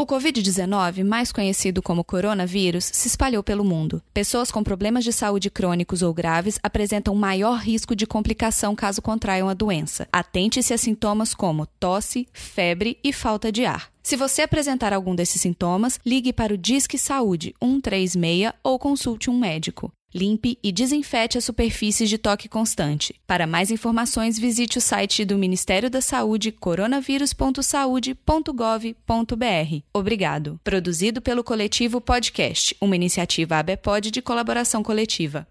O Covid-19, mais conhecido como coronavírus, se espalhou pelo mundo. Pessoas com problemas de saúde crônicos ou graves apresentam maior risco de complicação caso contraiam a doença. Atente-se a sintomas como tosse, febre e falta de ar. Se você apresentar algum desses sintomas, ligue para o Disque Saúde 136 ou consulte um médico. Limpe e desinfete as superfícies de toque constante. Para mais informações, visite o site do Ministério da Saúde coronavírus.saude.gov.br. Obrigado. Produzido pelo coletivo Podcast, uma iniciativa ABPOD de colaboração coletiva.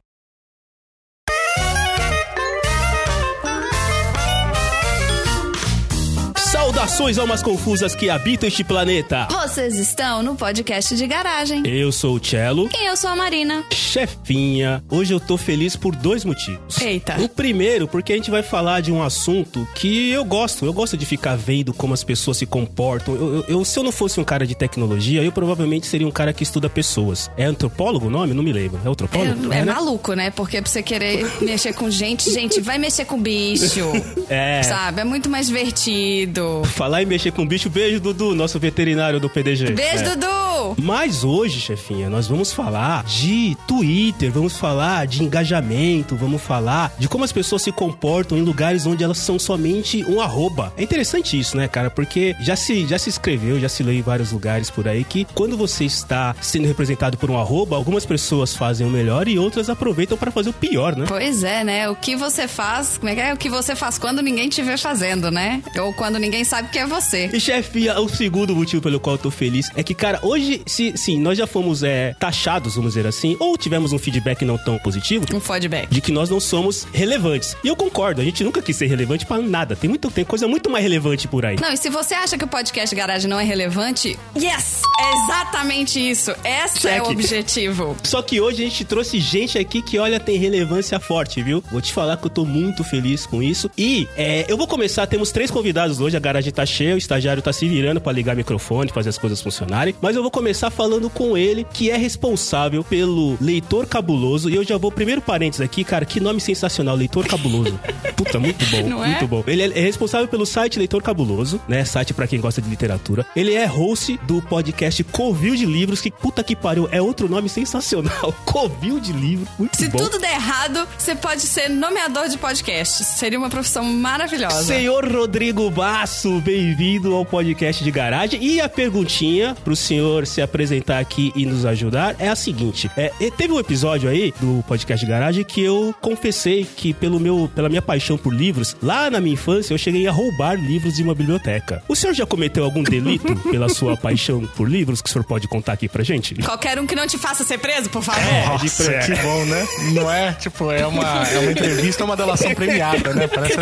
Saudações almas confusas que habitam este planeta. Vocês estão no podcast de garagem. Eu sou o Cello. E eu sou a Marina. Chefinha, hoje eu tô feliz por dois motivos. Eita. O primeiro, porque a gente vai falar de um assunto que eu gosto. Eu gosto de ficar vendo como as pessoas se comportam. Eu, eu- eu- se eu não fosse um cara de tecnologia, eu provavelmente seria um cara que estuda pessoas. É antropólogo o nome? Não me lembro. É antropólogo? É, é né? maluco, né? Porque pra você querer mexer com gente, gente, vai mexer com bicho. É. Sabe? É muito mais divertido. Falar e mexer com bicho, beijo, Dudu, nosso veterinário do PDG. Beijo, É. Dudu! Mas hoje, chefinha, nós vamos falar de Twitter, vamos falar de engajamento, vamos falar de como as pessoas se comportam em lugares onde elas são somente um arroba. É interessante isso, né, cara? Porque já se, já se escreveu, já se leu em vários lugares por aí que quando você está sendo representado por um arroba, algumas pessoas fazem o melhor e outras aproveitam para fazer o pior, né? Pois é, né? O que você faz, como é que é? O que você faz quando ninguém te vê fazendo, né? Ou quando ninguém sabe que é você. E chefia, o segundo motivo pelo qual eu tô feliz é que, cara, hoje, se, sim, nós já fomos é, taxados, vamos dizer assim, ou tivemos um feedback não tão positivo, Um feedback. de que nós não somos relevantes. E eu concordo, a gente nunca quis ser relevante pra nada. Tem, muito, tem coisa muito mais relevante por aí. Não, e se você acha que o podcast Garagem não é relevante, yes! É exatamente isso. Esse é Check. o objetivo. Só que hoje a gente trouxe gente aqui que, olha, tem relevância forte, viu? Vou te falar que eu tô muito feliz com isso. E é, eu vou começar, temos três convidados hoje, a garagem tá cheia, o estagiário tá se virando pra ligar microfone, fazer as coisas funcionarem. Mas eu vou começar falando com ele, que é responsável pelo Leitor Cabuloso. E eu já vou, primeiro parênteses aqui, cara, que nome sensacional, Leitor Cabuloso. Puta, muito bom, Não é? muito bom. Ele é responsável pelo site Leitor Cabuloso, né? Site pra quem gosta de literatura. Ele é host do podcast Covil de Livros, que puta que pariu, é outro nome sensacional. Covil de Livro, muito Se bom. tudo der errado, você pode ser nomeador de podcast. Seria uma profissão maravilhosa. Senhor Rodrigo Basso, bem-vindo ao podcast de garagem. E a perguntinha pro senhor se apresentar aqui e nos ajudar é a seguinte: é, teve um episódio aí do podcast de garagem que eu confessei que, pelo meu, pela minha paixão por livros, lá na minha infância eu cheguei a roubar livros de uma biblioteca. O senhor já cometeu algum delito pela sua paixão por livros que o senhor pode contar aqui pra gente? Qualquer um que não te faça ser preso, por favor. É, de Nossa, pre- que bom, né? Não é, tipo, é uma, é uma entrevista, uma delação premiada, né? Parece...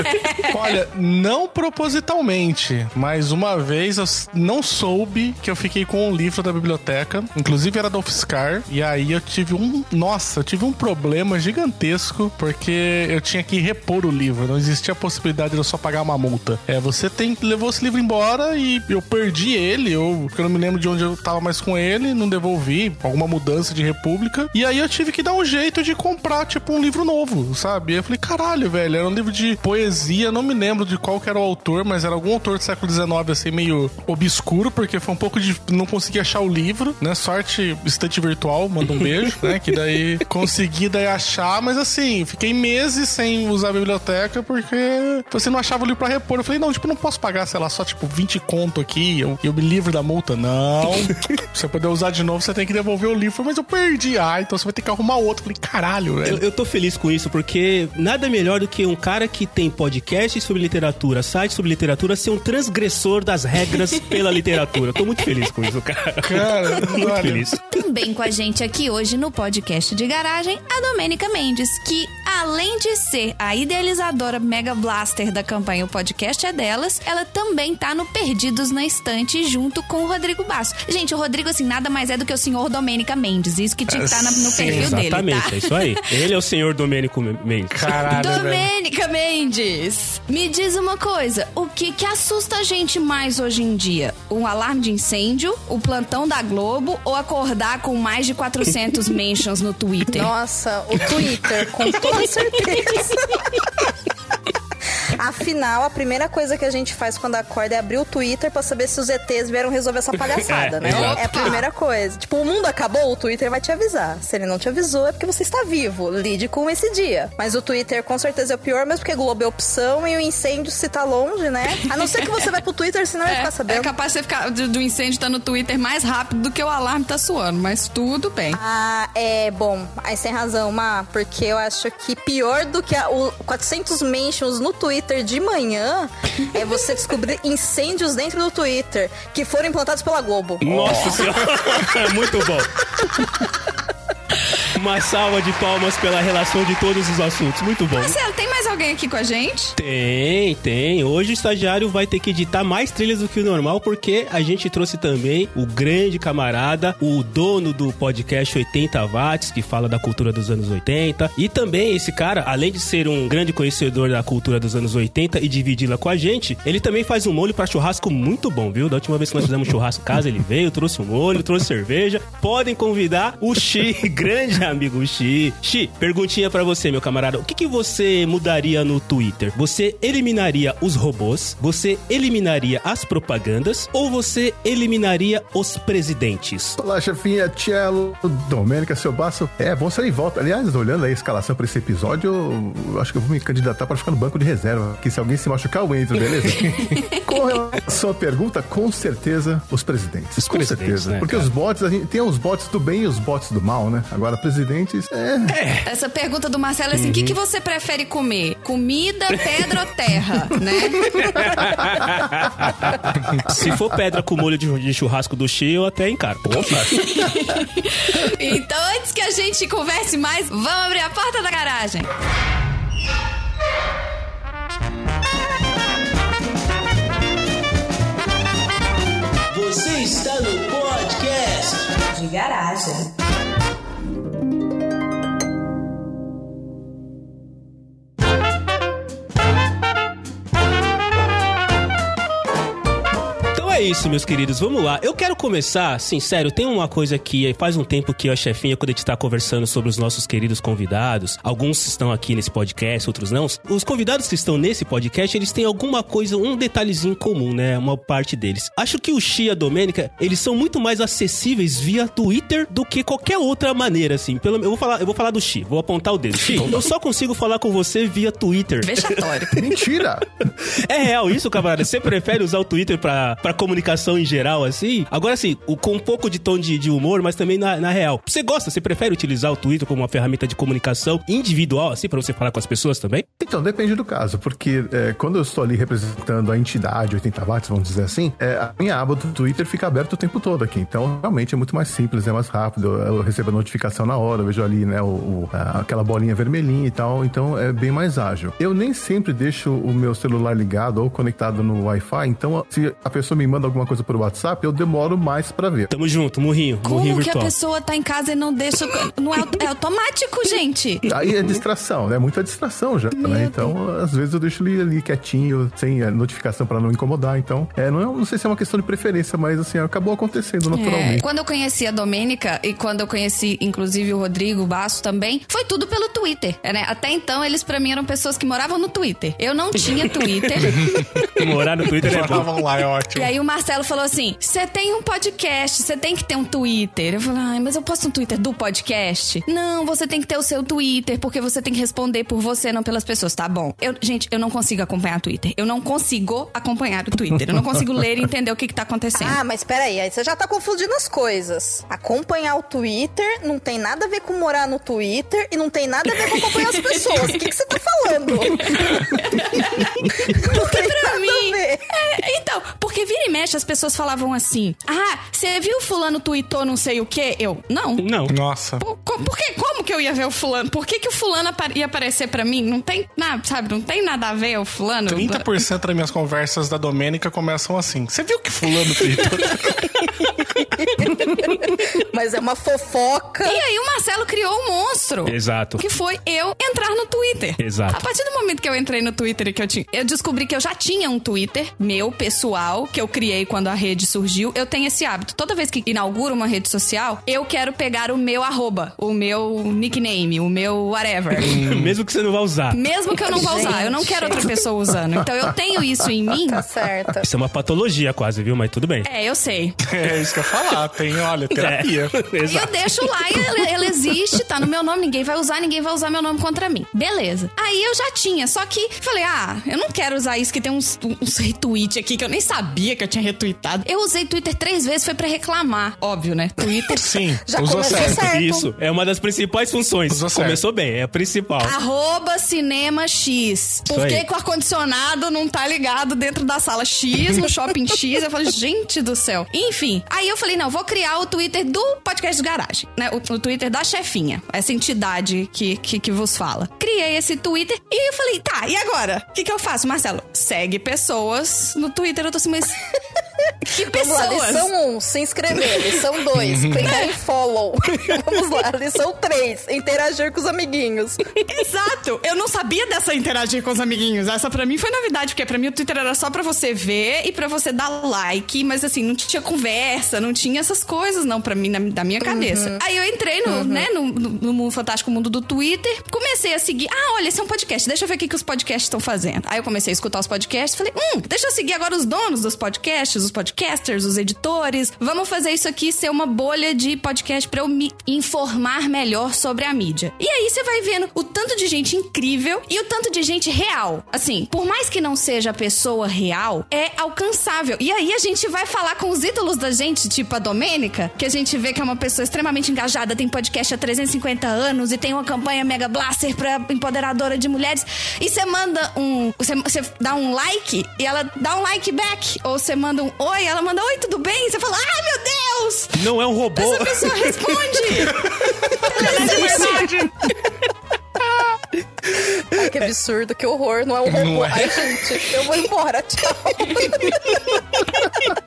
Olha, não propositalmente, mas uma vez eu não soube que eu fiquei com um livro da biblioteca, inclusive era da UFSCar, e aí eu tive um, nossa, eu tive um problema gigantesco, porque eu tinha que repor o livro, não existia a possibilidade de eu só pagar uma multa. É, você tem levou esse livro embora e eu perdi ele, eu, porque eu não me lembro de onde eu tava mais com ele, não devolvi, alguma mudança de república, e aí eu tive que dar um jeito de comprar, tipo, um livro novo, sabe? E eu falei, caralho, velho, era um livro de poesia, não me lembro de qual que era o autor, mas era algum autor do século XIX, assim, meio obscuro, porque foi um pouco de. não consegui achar o livro, né? Sorte, estante virtual, manda um beijo, né? Que daí consegui daí achar, mas assim, fiquei meses sem usar a biblioteca porque você não achava o livro pra repor. Eu falei, não, tipo, não posso pagar, sei lá, só tipo 20 conto aqui, eu, eu me livro da multa. Não. pra você poder usar de novo, você tem que devolver o livro. Mas eu perdi. Ah, então você vai ter que arrumar outro. Eu falei, caralho, velho. Eu, eu tô feliz com isso, porque nada melhor do que um cara que tem podcast sobre literatura, site sobre literatura, ser um transgressor das regras pela literatura. Tô muito feliz com isso, cara. Cara, muito olha. feliz. Também com a gente aqui hoje no podcast de garagem, a Domênica Mendes, que além de ser a idealizadora Mega Blaster da campanha O Podcast é Delas, ela também tá no Perdidos na Estante junto com o Rodrigo Basso. Gente, o Rodrigo, assim, nada mais é do que o senhor Domênica Mendes. Isso que tinha que estar na- no Sim, perfil dele, Exatamente, tá? é isso aí. Ele é o senhor Domênico Mendes. Caralho, velho. Domênica Mendes, me diz uma coisa, o que que assusta a gente mais hoje em dia? Um alarme de incêndio, o plantão da Globo ou acordar com mais de 400 mentions no Twitter? Nossa, o Twitter, com toda certeza. A final, a primeira coisa que a gente faz quando acorda é abrir o Twitter pra saber se os ETs vieram resolver essa palhaçada, É, né? exato. É a primeira coisa. Tipo, o mundo acabou, o Twitter vai te avisar. Se ele não te avisou, é porque você está vivo. Lide com esse dia. Mas o Twitter com certeza é o pior, mesmo porque Globo é opção e o incêndio se tá longe, né? A não ser que você vai pro Twitter, senão vai ficar É, sabendo. é capaz de você ficar do, do incêndio tá no Twitter mais rápido do que o alarme tá suando, mas tudo bem. Ah, é bom. Aí você tem razão, Má, porque eu acho que pior do que a- o 400 mentions no Twitter de manhã é você descobrir incêndios dentro do Twitter que foram implantados pela Globo. Nossa senhora, muito bom. Uma salva de palmas pela relação de todos os assuntos. Muito bom. Marcelo, tem mais alguém aqui com a gente? Tem, tem. Hoje o estagiário vai ter que editar mais trilhas do que o normal, porque a gente trouxe também o grande camarada, o dono do podcast 80 Watts, que fala da cultura dos anos 80. E também esse cara, além de ser um grande conhecedor da cultura dos anos 80 e dividi-la com a gente, ele também faz um molho pra churrasco muito bom, viu? Da última vez que nós fizemos churrasco em casa, ele veio, trouxe um molho, trouxe cerveja. Podem convidar o Xi, grande amigo Xi. Xi, perguntinha pra você, meu camarada. O que, que você mudaria no Twitter? Você eliminaria os robôs? Você eliminaria as propagandas? Ou você eliminaria os presidentes? Olá, chefinha, Cello, Domênica, seu baço. É, bom sair em volta. Aliás, olhando aí a escalação pra esse episódio, eu acho que eu vou me candidatar pra ficar no banco de reserva. Que se alguém se machucar, eu entro, beleza? com relação à pergunta, com certeza, os presidentes. Os com presidentes, certeza. né, Porque cara? os bots, a gente tem os bots do bem e os bots do mal, né? Agora, presidentes, é. Essa pergunta do Marcelo é assim: o que, que você prefere comer? Comida, pedra ou terra? Né? Se for pedra com molho de churrasco do Xi, eu até encaro. Então, antes que a gente converse mais, vamos abrir a porta da garagem. Você está no podcast de garagem. É isso, meus queridos. Vamos lá. Eu quero começar, sincero, tem uma coisa que faz um tempo que a chefinha, quando a gente tá conversando sobre os nossos queridos convidados, alguns estão aqui nesse podcast, outros não. Os convidados que estão nesse podcast, eles têm alguma coisa, um detalhezinho comum, né? Uma parte deles. Acho que o Xi e a Domênica, eles são muito mais acessíveis via Twitter do que qualquer outra maneira, assim. Pelo, eu, vou falar, eu vou falar do Xi, vou apontar o dedo. Xi, eu só consigo falar com você via Twitter. Vexatório. Mentira! É real isso, camarada? Você prefere usar o Twitter pra, pra comunicação em geral, assim? Agora, assim, com um pouco de tom de, de humor, mas também na, na real. Você gosta, você prefere utilizar o Twitter como uma ferramenta de comunicação individual, assim, pra você falar com as pessoas também? Então, depende do caso, porque é, quando eu estou ali representando a entidade 80 watts, vamos dizer assim, é, a minha aba do Twitter fica aberta o tempo todo aqui. Então, realmente é muito mais simples, é mais rápido. Eu recebo a notificação na hora, vejo ali, né, o, o- aquela bolinha vermelhinha e tal. Então, é bem mais ágil. Eu nem sempre deixo o meu celular ligado ou conectado no Wi-Fi. Então, se a pessoa me manda alguma coisa por WhatsApp, eu demoro mais pra ver. Tamo junto, murrinho, murrinho Como que a virtual. pessoa tá em casa e não deixa. Não é, é automático, gente. Aí é distração, né? Muita distração já, né? Então, às vezes eu deixo ele ali quietinho, sem a notificação pra não incomodar. Então, é, não, é- não sei se é uma questão de preferência, mas assim, acabou acontecendo É, naturalmente. quando eu conheci a Domênica e quando eu conheci, inclusive, o Rodrigo Basso também, foi tudo pelo Twitter. né? Até então, eles pra mim eram pessoas que moravam no Twitter. Eu não tinha Twitter. Morar no Twitter é bom. Moravam lá, é E ótimo. aí o Marcelo falou assim: você tem um podcast, você tem que ter um Twitter. Eu falei, ai, mas eu posto um Twitter do podcast? Não, você tem que ter o seu Twitter, porque você tem que responder por você, não pelas pessoas. Tá bom. Eu, gente, eu não consigo acompanhar o Twitter. Eu não consigo acompanhar o Twitter. Eu não consigo ler e entender o que, que tá acontecendo. Ah, mas peraí, aí você já tá confundindo as coisas. Acompanhar o Twitter não tem nada a ver com morar no Twitter e não tem nada a ver com acompanhar as pessoas. O que, que você tá falando? Porque pra mim. É, então, porque vira e mexe, as pessoas falavam assim: Ah, você viu o fulano tweetou não sei o quê? Eu, não. Não. Nossa. Por, por que, como que eu ia ver o fulano? Por que, que o fulano apa- ia aparecer pra mim? Não tem nada, sabe? Não tem nada a ver o fulano. 30% das minhas conversas da Domênica começam assim. Você viu que fulano tweetou? Mas é uma fofoca. E aí o Marcelo criou um monstro. Exato. Que foi eu entrar no Twitter. Exato. A partir do momento que eu entrei no Twitter e que eu tinha. Eu descobri que eu já tinha um Twitter meu, pessoal, que eu criei quando a rede surgiu. Eu tenho esse hábito. Toda vez que inauguro uma rede social, eu quero pegar o meu arroba, o meu nickname, o meu whatever. Mesmo que você não vá usar. Mesmo que eu não vá usar. Eu não quero outra pessoa usando. Então eu tenho isso em mim. Tá certo. Isso é uma patologia quase, viu? Mas tudo bem. É, eu sei. É isso que eu ia falar. Tem, olha, terapia. É, E eu Exato. deixo lá e ele, ele existe, tá no meu nome, ninguém vai usar, ninguém vai usar meu nome contra mim. Beleza. Aí eu já tinha, só que falei, ah, eu não quero usar isso que tem uns, uns retweet aqui que eu nem sabia que eu tinha retweetado. Eu usei Twitter três vezes, foi pra reclamar. Óbvio, né? Twitter. Sim, Já usou começou certo. certo. Isso, é uma das principais funções. Usou certo. Começou bem, é a principal. Arroba Cinema X. Por que o ar-condicionado não tá ligado dentro da sala X, no shopping X? Eu falei, gente do céu. Enfim, aí eu falei, não, vou criar o Twitter do podcast do Garagem, né? O, o Twitter da chefinha, essa entidade que, que, que vos fala. Criei esse Twitter e eu falei, tá, e agora? O que, que eu faço, Marcelo? Segue pessoas no Twitter. Eu tô assim, mas. Que Vamos lá, pessoas? lição 1, um, se inscrever. Lição 2, clicar em follow. Vamos lá, lição 3, interagir com os amiguinhos. Exato! Eu não sabia dessa interagir com os amiguinhos. Essa pra mim foi novidade, porque pra mim o Twitter era só pra você ver e pra você dar like, mas assim, não tinha conversa, não tinha essas coisas não pra mim, na, da minha cabeça. Aí eu entrei no, né, no, no, no mundo fantástico mundo do Twitter, comecei a seguir. Ah, olha, esse é um podcast, deixa eu ver o que, que os podcasts estão fazendo. Aí eu comecei a escutar os podcasts, falei, hum, deixa eu seguir agora os donos dos podcasts, os podcasters, os editores. Vamos fazer isso aqui ser uma bolha de podcast pra eu me informar melhor sobre a mídia. E aí você vai vendo o tanto de gente incrível e o tanto de gente real. Assim, por mais que não seja a pessoa real, é alcançável. E aí a gente vai falar com os ídolos da gente, tipo a Domênica, que a gente vê que é uma pessoa extremamente engajada, tem podcast há 350 anos e tem uma campanha Mega Blaster pra empoderadora de mulheres. E você manda um. Você dá um like e ela dá um like back. Ou você manda um oi, ela manda oi, tudo bem? Você fala, ai meu Deus! Não é um robô. Essa pessoa responde! Ela existe! Ai, que absurdo, que horror, não é um robô. Não é. Ai, gente, eu vou embora, tchau.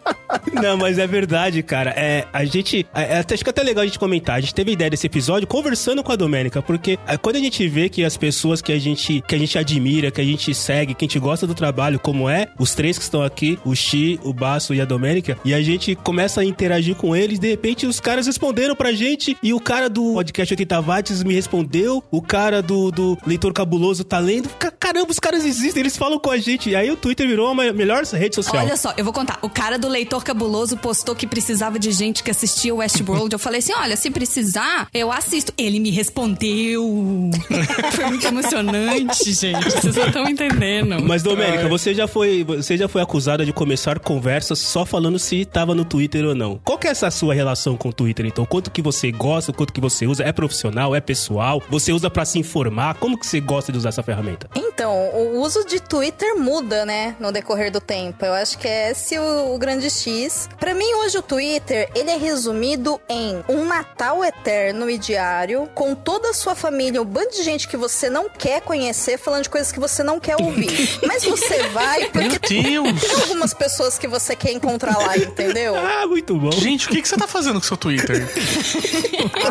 Não, mas é verdade, cara. É, a gente. É, até- acho que é até legal a gente comentar. A gente teve a ideia desse episódio conversando com a Domênica, porque é, quando a gente vê que as pessoas que a gente, que a gente admira, que a gente segue, que a gente gosta do trabalho, como é, os três que estão aqui, o Xi, o Baço e a Domênica, e a gente começa a interagir com eles, de repente os caras responderam pra gente, e o cara do podcast 80 Watts me respondeu, o cara do, do Leitor Cabuloso tá lendo. Ca- Caramba, os caras existem, eles falam com a gente. E aí o Twitter virou a melhor rede social. Olha só, eu vou contar. O cara do Leitor Cabuloso postou que precisava de gente que assistia o Westworld. Eu falei assim: olha, se precisar, eu assisto. Ele me respondeu. Foi muito emocionante, gente. Vocês não estão entendendo. Mas, Domênica, você já foi você já foi acusada de começar conversas só falando se tava no Twitter ou não. Qual que é essa sua relação com o Twitter, então? Quanto que você gosta, quanto que você usa? É profissional, é pessoal? Você usa pra se informar? Como que você gosta de usar essa ferramenta? Então, o uso de Twitter muda, né, no decorrer do tempo. Eu acho que é esse o, o grande X. Pra mim, hoje o Twitter, ele é resumido em um Natal eterno e diário, com toda a sua família, um bando de gente que você não quer conhecer, falando de coisas que você não quer ouvir. Mas você vai Meu porque tem Deus! algumas pessoas que você quer encontrar lá, entendeu? Ah, muito bom. Gente, o que, que você tá fazendo com o seu Twitter?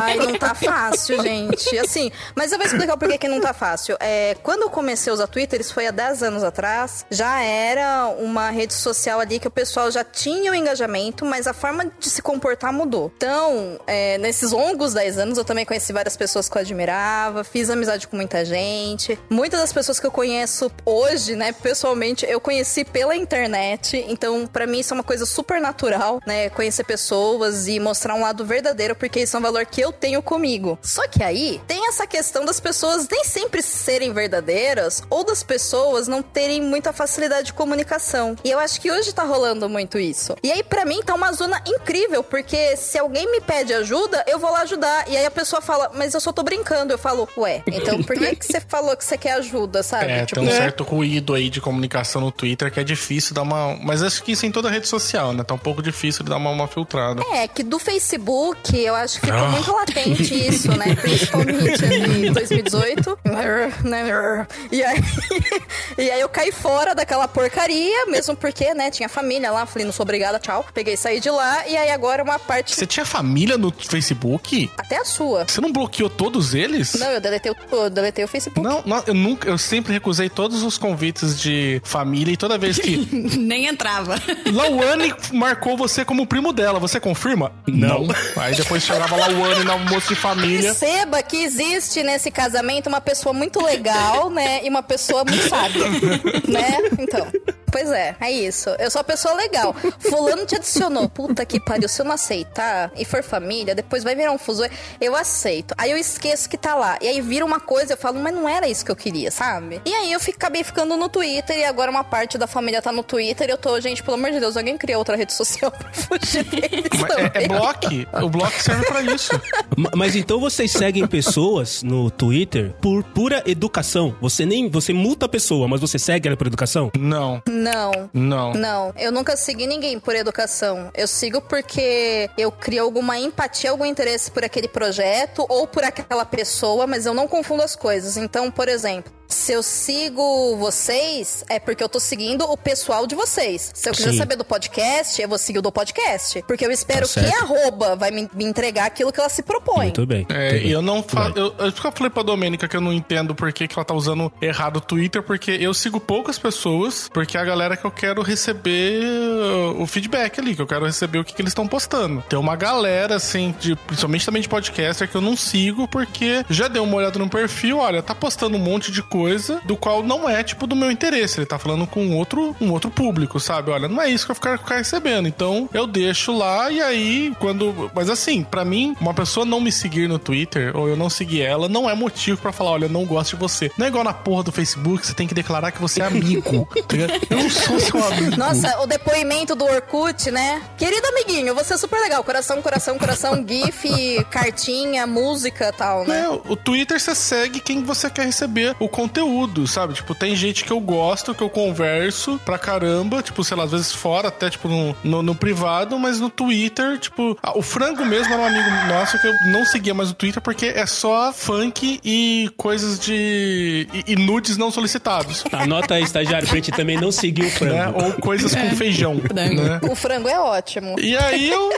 Ai, não tá fácil, gente. Assim, mas eu vou explicar o porquê que não tá fácil. É, quando eu comecei a usar Twitter, isso foi há 10 anos atrás, já era uma rede social ali que o pessoal já tinha o engajamento, mas a forma de se comportar mudou. Então, é, nesses longos 10 anos, eu também conheci várias pessoas que eu admirava, fiz amizade com muita gente. Muitas das pessoas que eu conheço hoje, né, pessoalmente, eu conheci pela internet. Então, pra mim, isso é uma coisa super natural, né? Conhecer pessoas e mostrar um lado verdadeiro, porque isso é um valor que eu tenho comigo. Só que aí tem essa questão das pessoas nem sempre serem verdadeiras ou das pessoas não terem muita facilidade de comunicação. E eu acho que hoje tá rolando muito isso. E aí, pra mim, tá uma zona incrível, porque se alguém me pede ajuda, eu vou lá ajudar. E aí a pessoa fala, mas eu só tô brincando. Eu falo, ué, então por que, que você falou que você quer ajuda, sabe? É, Tipo, tem um certo ruído aí de comunicação no Twitter que é difícil dar uma. Mas acho que isso em toda rede social, né? Tá um pouco difícil de dar uma, uma filtrada. É, que do Facebook, eu acho que ficou Ah. muito latente isso, né? Principalmente ali em 2018. Né? E aí, e aí eu caí fora daquela porcaria, mesmo porque, né, tinha família lá. Falei, não sou obrigada, tchau. Peguei e saí de lá. E aí agora uma parte. Você tinha família no Facebook? Até a sua. Você não bloqueou todos eles? Não, eu deletei o, eu deletei o Facebook. Não, não, eu nunca, eu sempre recusei todos os convites de família e toda vez que Nem entrava. Lauane marcou você como primo dela, você confirma? Não. Aí depois chegava Lauane no almoço de família. Perceba que existe nesse casamento uma pessoa muito legal, né? E uma pessoa muito sábia. né? Então. Pois é, é isso. Eu sou uma pessoa legal. Fulano te adicionou. Puta que pariu. Se eu não aceitar e for família, depois vai virar um fuso. Eu aceito. Aí eu esqueço que tá lá. E aí vira uma coisa, eu falo, mas não era isso que eu queria, sabe? E aí eu fico- acabei ficando no Twitter e agora uma parte da família tá no Twitter e eu tô, gente, pelo amor de Deus, alguém cria outra rede social pra fugir deles Mas é, é bloque. O bloque serve pra isso. Ma- Mas então vocês seguem pessoas no Twitter por pura educação. Você nem. Você multa a pessoa, mas você segue ela por educação? Não, Não. não. Não, eu nunca segui ninguém por educação. Eu sigo porque eu crio alguma empatia, algum interesse por aquele projeto ou por aquela pessoa, mas eu não confundo as coisas. Então, por exemplo, se eu sigo vocês, é porque eu tô seguindo o pessoal de vocês. Se eu quiser Sim. saber do podcast, eu vou seguir o do podcast. Porque eu espero Tá que a arroba vai me, me entregar aquilo que ela se propõe. Muito bem. É, muito bem. e eu não. Vai. Eu, eu, eu falei pra Domênica que eu não entendo por que, que ela tá usando errado o Twitter, porque eu sigo poucas pessoas, porque a galera que eu quero receber uh, o feedback ali, que eu quero receber o que, que eles estão postando. Tem uma galera, assim, de, principalmente também de podcaster, que eu não sigo, porque já deu uma olhada no perfil, olha, tá postando um monte de coisa do qual não é, tipo, do meu interesse. Ele tá falando com outro, um outro público, sabe? Olha, não é isso que eu quero ficar recebendo. Então, eu deixo lá e aí, quando. Mas assim, pra mim, uma pessoa não me seguir no Twitter, ou eu não seguir ela, não é motivo pra falar, olha, eu não gosto de você. Não é igual na porra do Facebook, você tem que declarar que você é amigo. tá? Eu não sou seu amigo. Nossa, o depoimento do Orkut, né? Querido amiguinho, você é super legal. Coração, coração, coração, GIF, cartinha, música tal, né? É, o Twitter você segue quem você quer receber o conteúdo, sabe? Tipo, tem gente que eu gosto, que eu converso pra caramba, tipo, sei lá, às vezes fora, até tipo no, no, no privado, mas no Twitter, tipo, ah, o Frango mesmo era um amigo nosso que eu não seguia mais o Twitter porque é só funk e coisas de. e, e nudes não solicitados. Anota aí, estagiário, pra gente também não seguir o Né? frango. Ou coisas com feijão. Né? O frango é ótimo. E aí eu.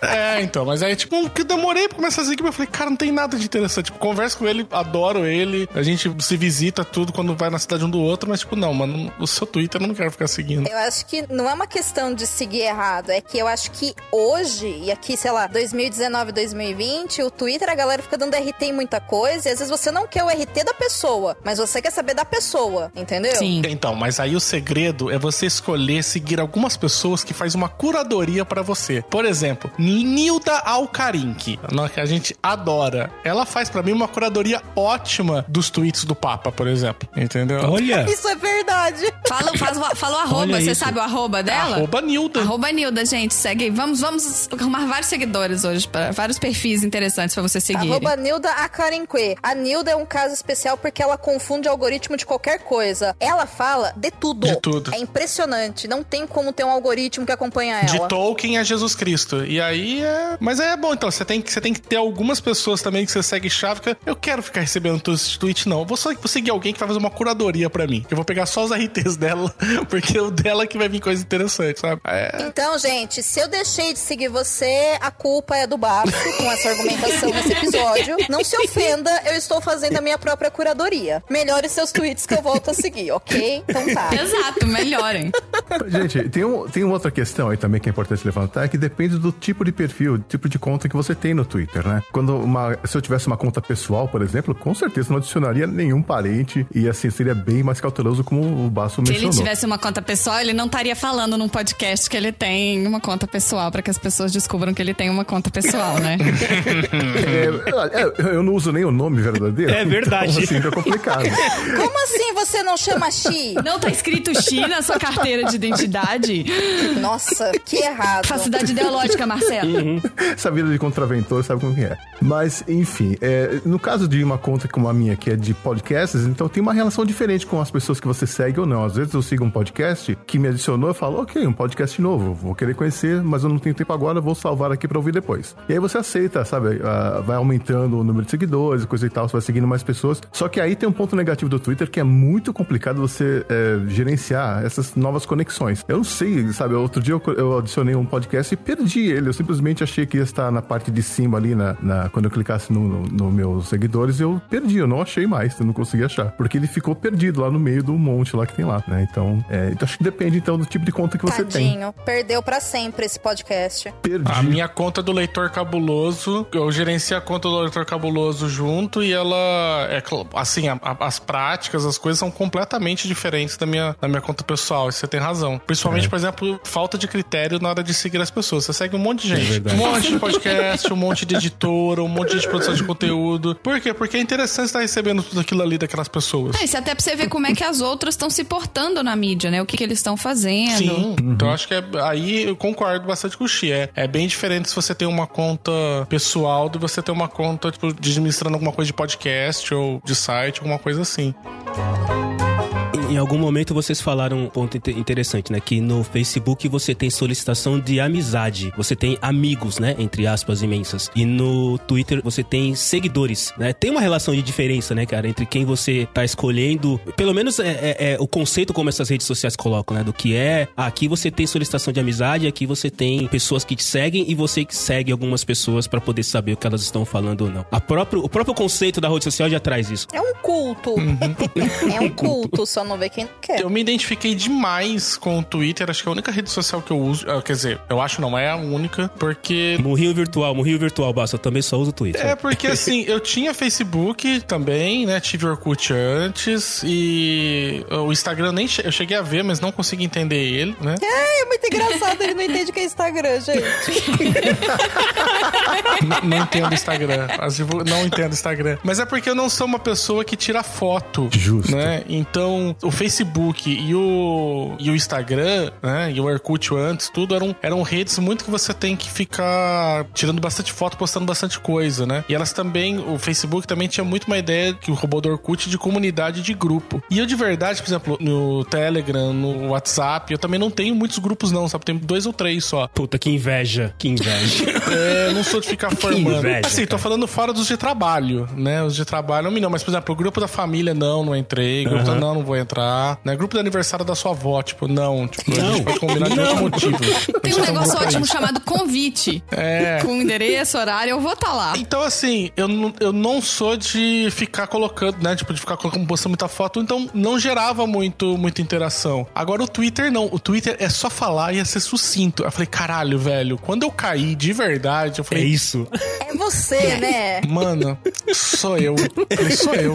É, então, mas aí, tipo, que eu demorei pra começar a seguir, mas eu falei, cara, não tem nada de interessante. Tipo, converso com ele, adoro ele, a gente se visita tudo quando vai na cidade um do outro, mas, tipo, não, mano, o seu Twitter eu não quero ficar seguindo. Eu acho que não é uma questão de seguir errado, é que eu acho que hoje, e aqui, sei lá, 2019, 2020, o Twitter a galera fica dando RT em muita coisa, e às vezes você não quer o RT da pessoa, mas você quer saber da pessoa, entendeu? Sim. Então, mas aí o segredo é você escolher seguir algumas pessoas que faz uma curadoria pra você. Por exemplo, Nilda Alcarinque, que a gente adora. Ela faz pra mim uma curadoria ótima dos tweets do Papa, por exemplo. Entendeu? Olha, Isso é verdade. Fala, faz o, fala o arroba. Você sabe o arroba dela? Arroba Nilda. Arroba Nilda, gente. Segue aí. Vamos, vamos arrumar vários seguidores hoje, pra, vários perfis interessantes pra você seguir. Arroba Nilda Acarenque. A Nilda é um caso especial porque ela confunde algoritmo de qualquer coisa. Ela fala de tudo. De tudo. É impressionante. Não tem como ter um algoritmo que acompanha ela. De Tolkien a Jesus Cristo. E aí é. Mas aí é bom, então. Você tem, que- você tem que ter algumas pessoas também que você segue chave. que Eu quero ficar recebendo todos esses tweets, não. Eu vou, só, vou seguir alguém que vai fazer uma curadoria pra mim. Eu vou pegar só os RTs dela, porque o dela que vai vir coisa interessante, sabe? É. Então, gente, se eu deixei de seguir você, a culpa é do Bafo com essa argumentação nesse episódio. Não se ofenda, eu estou fazendo a minha própria curadoria. Melhore seus tweets que eu volto a seguir, ok? Então tá. Exato, melhorem. Gente, tem, um, tem uma outra questão aí também que é importante levantar, que depende do tipo de perfil, do tipo de conta que você tem no Twitter, né? Quando uma, se eu tivesse uma conta pessoal, por exemplo, com certeza não adicionaria nenhum parente e assim seria bem mais cauteloso, como o Basso Se ele mencionou. tivesse uma conta pessoal, ele não estaria falando num podcast que ele tem uma conta pessoal pra que as pessoas descubram que ele tem uma conta pessoal, né? É, é, eu não uso nem o nome verdadeiro. É verdade. Então, assim, fica complicado. Como assim você não chama Xi? Não tá escrito X na sua carteira de identidade? Nossa, que errado. Falsidade ideológica, Marcelo. Essa vida de contraventor sabe como que é. Mas, enfim, é, no caso de uma conta como a minha, que é de podcasts, então tem uma relação diferente com as pessoas que você segue ou não. Às vezes eu sigo um podcast que me adicionou, eu falo, ok, um podcast novo, vou querer conhecer, mas eu não tenho tempo agora, vou salvar aqui pra ouvir depois. E aí você aceita, sabe? Vai aumentando o número de seguidores, coisa e tal, você vai seguindo mais pessoas. Só que aí tem um ponto negativo do Twitter que é muito complicado você é, gerenciar essas novas conexões. Eu não sei, sabe? Outro dia eu, eu adicionei um podcast e perdi ele. Eu simplesmente achei que ia estar na parte de cima ali, na, na- quando eu clicasse nos no, no meus seguidores, eu perdi, eu não achei mais, eu não consegui achar. Porque ele ficou perdido lá no meio do monte lá que tem lá, né? Então, é, então acho que depende então do tipo de conta que você tem. Tadinho. Perdeu pra sempre esse podcast. Perdi. A minha conta do Leitor Cabuloso, eu gerencio a conta do Leitor Cabuloso junto e ela é assim, a- a- as práticas, as coisas são completamente diferentes da minha, da minha conta pessoal. Isso você tem razão. Principalmente, por exemplo, falta de critério na hora de seguir as pessoas. Você segue um monte de gente, verdade. um monte de podcast, um monte de editora, um monte de produção de conteúdo. Por quê? Porque é interessante estar recebendo tudo aquilo ali daquelas pessoas. É, isso até pra você ver como é que as outras estão se portando na mídia, né? O que, que eles estão fazendo. Sim, então acho que é, aí eu concordo bastante com o Xi. É, é bem diferente se você tem uma conta pessoal do que você ter uma conta, tipo, de administrando alguma coisa de podcast ou de site, alguma coisa assim. Em algum momento vocês falaram um ponto inte- interessante, né? Que no Facebook você tem solicitação de amizade. Você tem amigos, né? Entre aspas imensas. E no Twitter você tem seguidores, né? Tem uma relação de diferença, né, cara? Entre quem você tá escolhendo. Pelo menos é, é- é o conceito como essas redes sociais colocam, né? Do que é. Aqui você tem solicitação de amizade, aqui você tem pessoas que te seguem e você que segue algumas pessoas pra poder saber o que elas estão falando ou não. A próprio, o próprio conceito da rede social já traz isso. É um culto. Uhum. é um culto, só não vê quem não quer. Eu me identifiquei demais com o Twitter, acho que é a única rede social que eu uso. ah, Quer dizer, eu acho não é a única, porque Morrinho virtual, morrinho virtual, basta. Eu também só uso o Twitter. É porque assim, eu tinha Facebook também, né? Tive Orkut antes e o Instagram nem che- eu cheguei a ver, mas não consegui entender ele, né? É muito engraçado, ele não entende o que é Instagram, gente. N- não entendo Instagram. Não entendo Instagram. Mas é porque eu não sou uma pessoa que tira foto. Justo. Né? Então, o Facebook e o, e o Instagram, né? E o Orkut antes, tudo eram, eram redes muito que você tem que ficar tirando bastante foto, postando bastante coisa, né? E elas também, o Facebook também tinha muito uma ideia que o robô do Orkut de comunidade de grupo. E eu de verdade, por exemplo, no Telegram, no WhatsApp, eu também não tenho muitos grupos não, sabe? Tem dois ou três só. Puta, que inveja. Que inveja. É, eu não sou de ficar formando. inveja, assim, tô cara. falando fora dos de trabalho, né? Os de trabalho não me não, mas por exemplo, o grupo da família não, não entrei, grupo da não, não vou entrar, né? Grupo do aniversário da sua avó, tipo, não, tipo, a Não. gente pode combinar de outro motivo. Tem um negócio ótimo chamado convite. É. Com endereço, horário, eu vou estar lá. Então, assim, eu não, eu não sou de ficar colocando, né? Tipo, de ficar colocando, postando muita foto, então não gerava muito, muita interação. Agora o Twitter não. O Twitter é só falar e é ser sucinto. Eu falei, caralho, velho, quando eu caí de verdade, eu é falei, isso. É você, né? mano, sou eu. Eu falei, sou eu.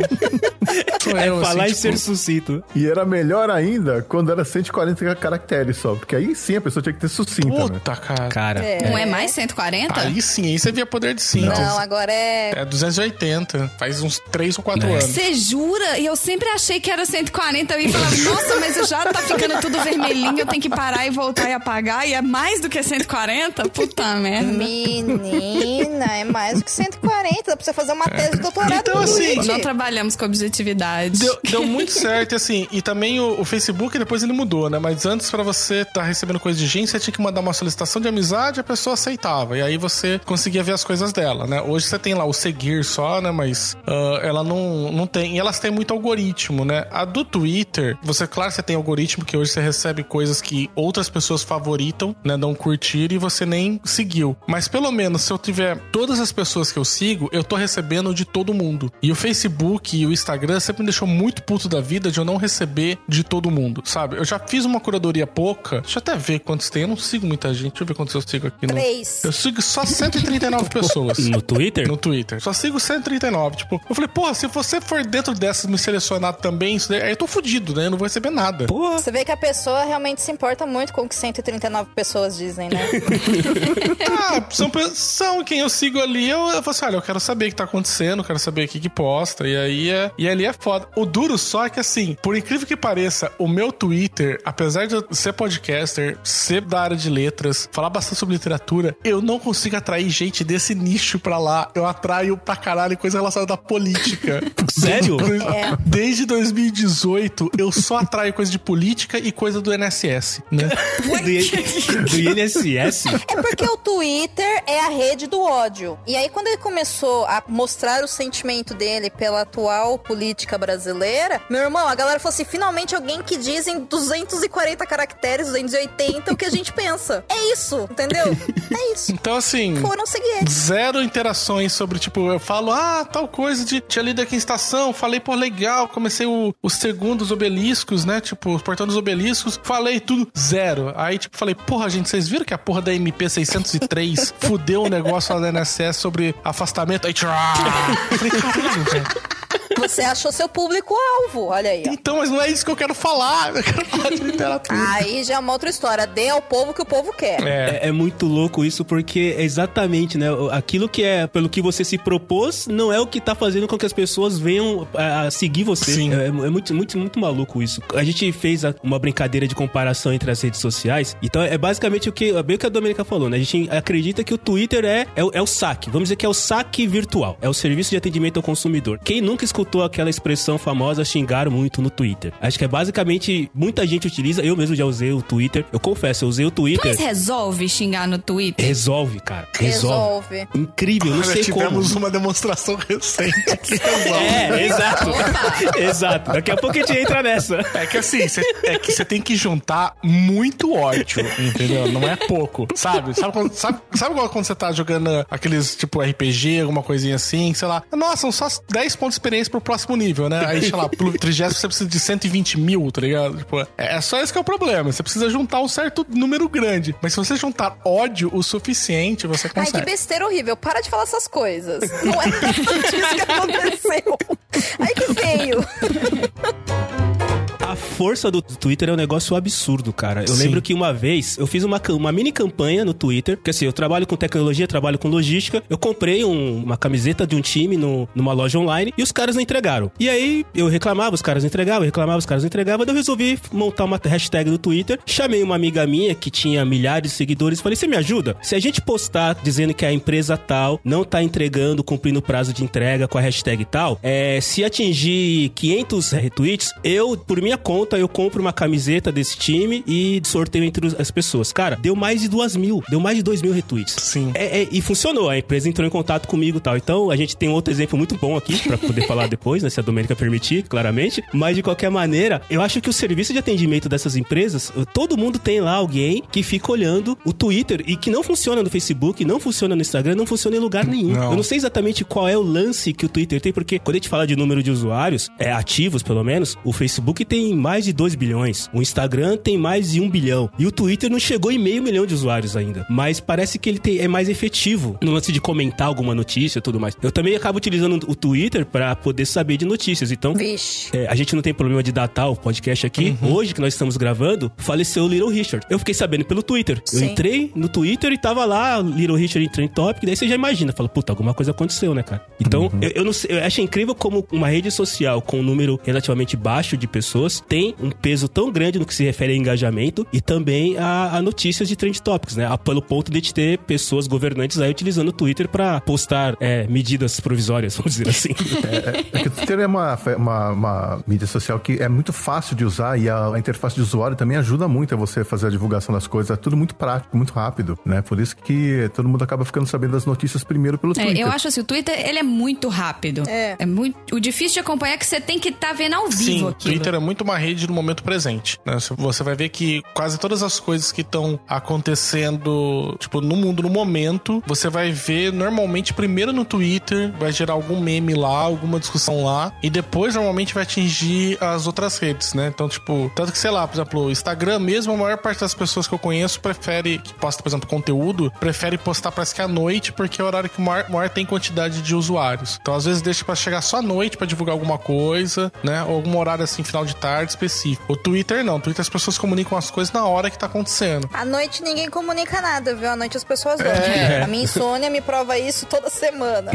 Sou eu, Falar assim, e ser sucinto. E era melhor ainda quando era 140 caracteres só, porque aí sim a pessoa tinha que ter sucinta, né? Puta, cara. Cara. Não é mais 140? Aí sim, aí você via poder de síntese. Não, agora é. É 280. Faz uns 3 ou 4 Né? anos. Você jura? E eu sempre achei que era 140. Eu ia falar, nossa, mas já tá ficando tudo vermelhinho, eu tenho que parar e voltar e apagar. E é mais do que 140? Puta merda. Menina, é mais do que 140. Dá pra você fazer uma tese de doutorado Então, assim. Não trabalhamos com objetividade. Deu, deu muito certo, e assim, e também o, o Facebook depois ele mudou, né? Mas antes, pra você estar recebendo coisa de gente, você tinha que mandar uma solicitação de amizade a pessoa aceitava. E aí você conseguia ver as coisas dela, né? Hoje você tem lá o seguir só, né? Mas ah, ela não, não tem. E elas têm muito algoritmo, né? A do Twitter, você, claro, você tem algoritmo que hoje você recebe coisas que outras pessoas favoritam, né? Dão curtir e você nem seguiu. Mas pelo menos se eu tiver todas as pessoas que eu sigo, eu tô recebendo de todo mundo. E o Facebook e o Instagram sempre me deixou muito puto da vida de eu não receber de todo mundo, sabe? Eu já fiz uma curadoria pouca. Deixa eu até ver quantos tem. Eu não sigo muita gente. Deixa eu ver quantos eu sigo aqui no. Três. Eu sigo só 139 pessoas. No Twitter? No Twitter. Só sigo 139. Tipo, eu falei, porra, se você for dentro dessas me selecionar também, isso daí, aí eu tô fudido, né? Eu não vou receber nada. Porra. Você vê que a pessoa realmente se importa muito com o que 139 pessoas dizem, né? Ah, são, são quem eu sigo ali. Eu, eu falo assim, olha, eu quero saber o que tá acontecendo, quero saber o que que posta. E aí é. E ali é foda. O duro só é que assim, por incrível que pareça, o meu Twitter, apesar de eu ser podcaster, ser da área de letras, falar bastante sobre literatura, eu não consigo atrair gente desse nicho pra lá. Eu atraio pra caralho coisa relacionada à política. Sério? É. Desde 2018, eu só atraio coisa de política e coisa do NSS, né? do, do INSS? É porque o Twitter é a rede do ódio. E aí, quando ele começou a mostrar o sentimento dele pela atual política brasileira, meu irmão, a galera falou assim: finalmente alguém que diz em 240 caracteres, 280, o que a gente pensa. É isso, entendeu? É isso. Então, assim. Foram seguir ele. Zero interações sobre, tipo, eu falo, ah, tal coisa de tinha lido aqui em estação, falei, pô, legal, comecei o, os segundos obeliscos, né? Tipo, os portão dos obeliscos, falei tudo, zero. Aí, tipo, falei, porra, gente, vocês viram que a porra da MP 603 fudeu um negócio lá da NSS sobre afastamento? Aí, tchá! Eu falei, caralho, velho. Você achou seu público-alvo, olha aí. ó. Então, mas não é isso que eu quero falar. Eu quero falar de literatura. Aí já é uma outra história. Dê ao povo o que o povo quer. É. É, é muito louco isso, porque é exatamente, né? Aquilo que é pelo que você se propôs não é o que tá fazendo com que as pessoas venham a, a seguir você. Sim. É, é muito, muito, muito maluco isso. A gente fez uma brincadeira de comparação entre as redes sociais. Então é basicamente o que, é bem o que a Domenica falou, né? A gente acredita que o Twitter é, é, o- é o saque. Vamos dizer que é o saque virtual. É o serviço de atendimento ao consumidor. Quem nunca escutou aquela expressão famosa xingar muito no Twitter? Acho que é basicamente muita gente utiliza. Eu mesmo já usei o Twitter. Eu confesso, eu usei o Twitter. Mas resolve xingar no Twitter? Resolve, cara. Resolve. Resolve. Incrível, não Olha, sei tivemos como. uma demonstração recente que resolve. É, exato. exato. Daqui a pouco a gente entra nessa. É que assim, cê, é que você tem que juntar muito ódio, entendeu? Não é pouco, sabe? Sabe quando, sabe, sabe quando você tá jogando aqueles tipo RPG, alguma coisinha assim, sei lá. Nossa, são só 10 pontos de experiência pro próximo nível, né? Aí, sei lá, pro 30 você precisa de 120 mil, tá ligado? Tipo, é, é só esse que é o problema. Você precisa juntar um certo número grande. Mas se você juntar ódio o suficiente, você Ai, que consegue. besteira horrível. Para de falar essas coisas. Não é isso que aconteceu. Ai, que feio. A força do Twitter é um negócio absurdo, cara. Eu Sim. lembro que uma vez eu fiz uma, uma mini campanha no Twitter, porque assim, eu trabalho com tecnologia, trabalho com logística. Eu comprei um- uma camiseta de um time no- numa loja online e os caras não entregaram. E aí eu reclamava, os caras não entregavam, eu reclamava, os caras não entregavam. Daí eu resolvi montar uma hashtag no Twitter. Chamei uma amiga minha que tinha milhares de seguidores e falei: Você me ajuda? Se a gente postar dizendo que a empresa tal não tá entregando, cumprindo o prazo de entrega com a hashtag tal, é, se atingir 500 retweets, eu, por minha conta, eu compro uma camiseta desse time e sorteio entre as pessoas. Cara, deu mais de duas mil, deu mais de dois mil retweets. Sim. É, é, e funcionou, a empresa entrou em contato comigo e tal. Então, a gente tem outro exemplo muito bom aqui, pra poder falar depois, né, se a Domênica permitir, claramente. Mas, de qualquer maneira, eu acho que o serviço de atendimento dessas empresas, todo mundo tem lá alguém que fica olhando o Twitter e que não funciona no Facebook, não funciona no Instagram, não funciona em lugar nenhum. Não. Eu não sei exatamente qual é o lance que o Twitter tem, porque quando a gente fala de número de usuários, é, ativos pelo menos, o Facebook tem mais de 2 bilhões, o Instagram tem mais de 1 bilhão, e o Twitter não chegou em meio milhão de usuários ainda. Mas parece que ele tem- é mais efetivo no lance de comentar alguma notícia e tudo mais. Eu também acabo utilizando o Twitter pra poder saber de notícias, então... Vixe. É, a gente não tem problema de datar o podcast aqui. Hoje que nós estamos gravando, faleceu o Little Richard. Eu fiquei sabendo pelo Twitter. Eu Sim. entrei no Twitter e tava lá, Little Richard em Trend Topic, daí você já imagina, fala, puta, alguma coisa aconteceu, né, cara? Então, eu, eu não sei, eu acho incrível como uma rede social com um número relativamente baixo de pessoas tem um peso tão grande no que se refere a engajamento e também a, a notícias de Trend Topics, né? A- Pelo ponto de ter pessoas governantes aí utilizando o Twitter pra postar é, medidas provisórias, vamos dizer assim. É que o Twitter é uma, uma, uma mídia social que é muito fácil de usar e a, a interface de usuário também ajuda muito a você fazer a divulgação das coisas. É tudo muito prático, muito rápido, né? Por isso que todo mundo acaba ficando sabendo das notícias primeiro pelo É, Twitter. eu acho assim, o Twitter, ele é muito rápido. É. muito... O difícil de acompanhar é que você tem que estar vendo ao vivo Sim, o aquilo. Twitter é muito rede no momento presente. né? Você vai ver que quase todas as coisas que estão acontecendo, tipo, no mundo no momento, você vai ver normalmente primeiro no Twitter, vai gerar algum meme lá, alguma discussão lá, e depois normalmente vai atingir as outras redes, né? Então, tipo, tanto que, sei lá, por exemplo, o Instagram mesmo, a maior parte das pessoas que eu conheço prefere, que posta, por exemplo, conteúdo, prefere postar parece que à noite, porque é o horário que maior, maior tem quantidade de usuários. Então, às vezes, deixa pra chegar só à noite pra divulgar alguma coisa, né? Ou algum horário assim, final de tarde, específico. O Twitter não. O Twitter as pessoas comunicam as coisas na hora que tá acontecendo. À noite ninguém comunica nada, viu? À noite as pessoas dormem. É. A minha insônia me prova isso toda semana.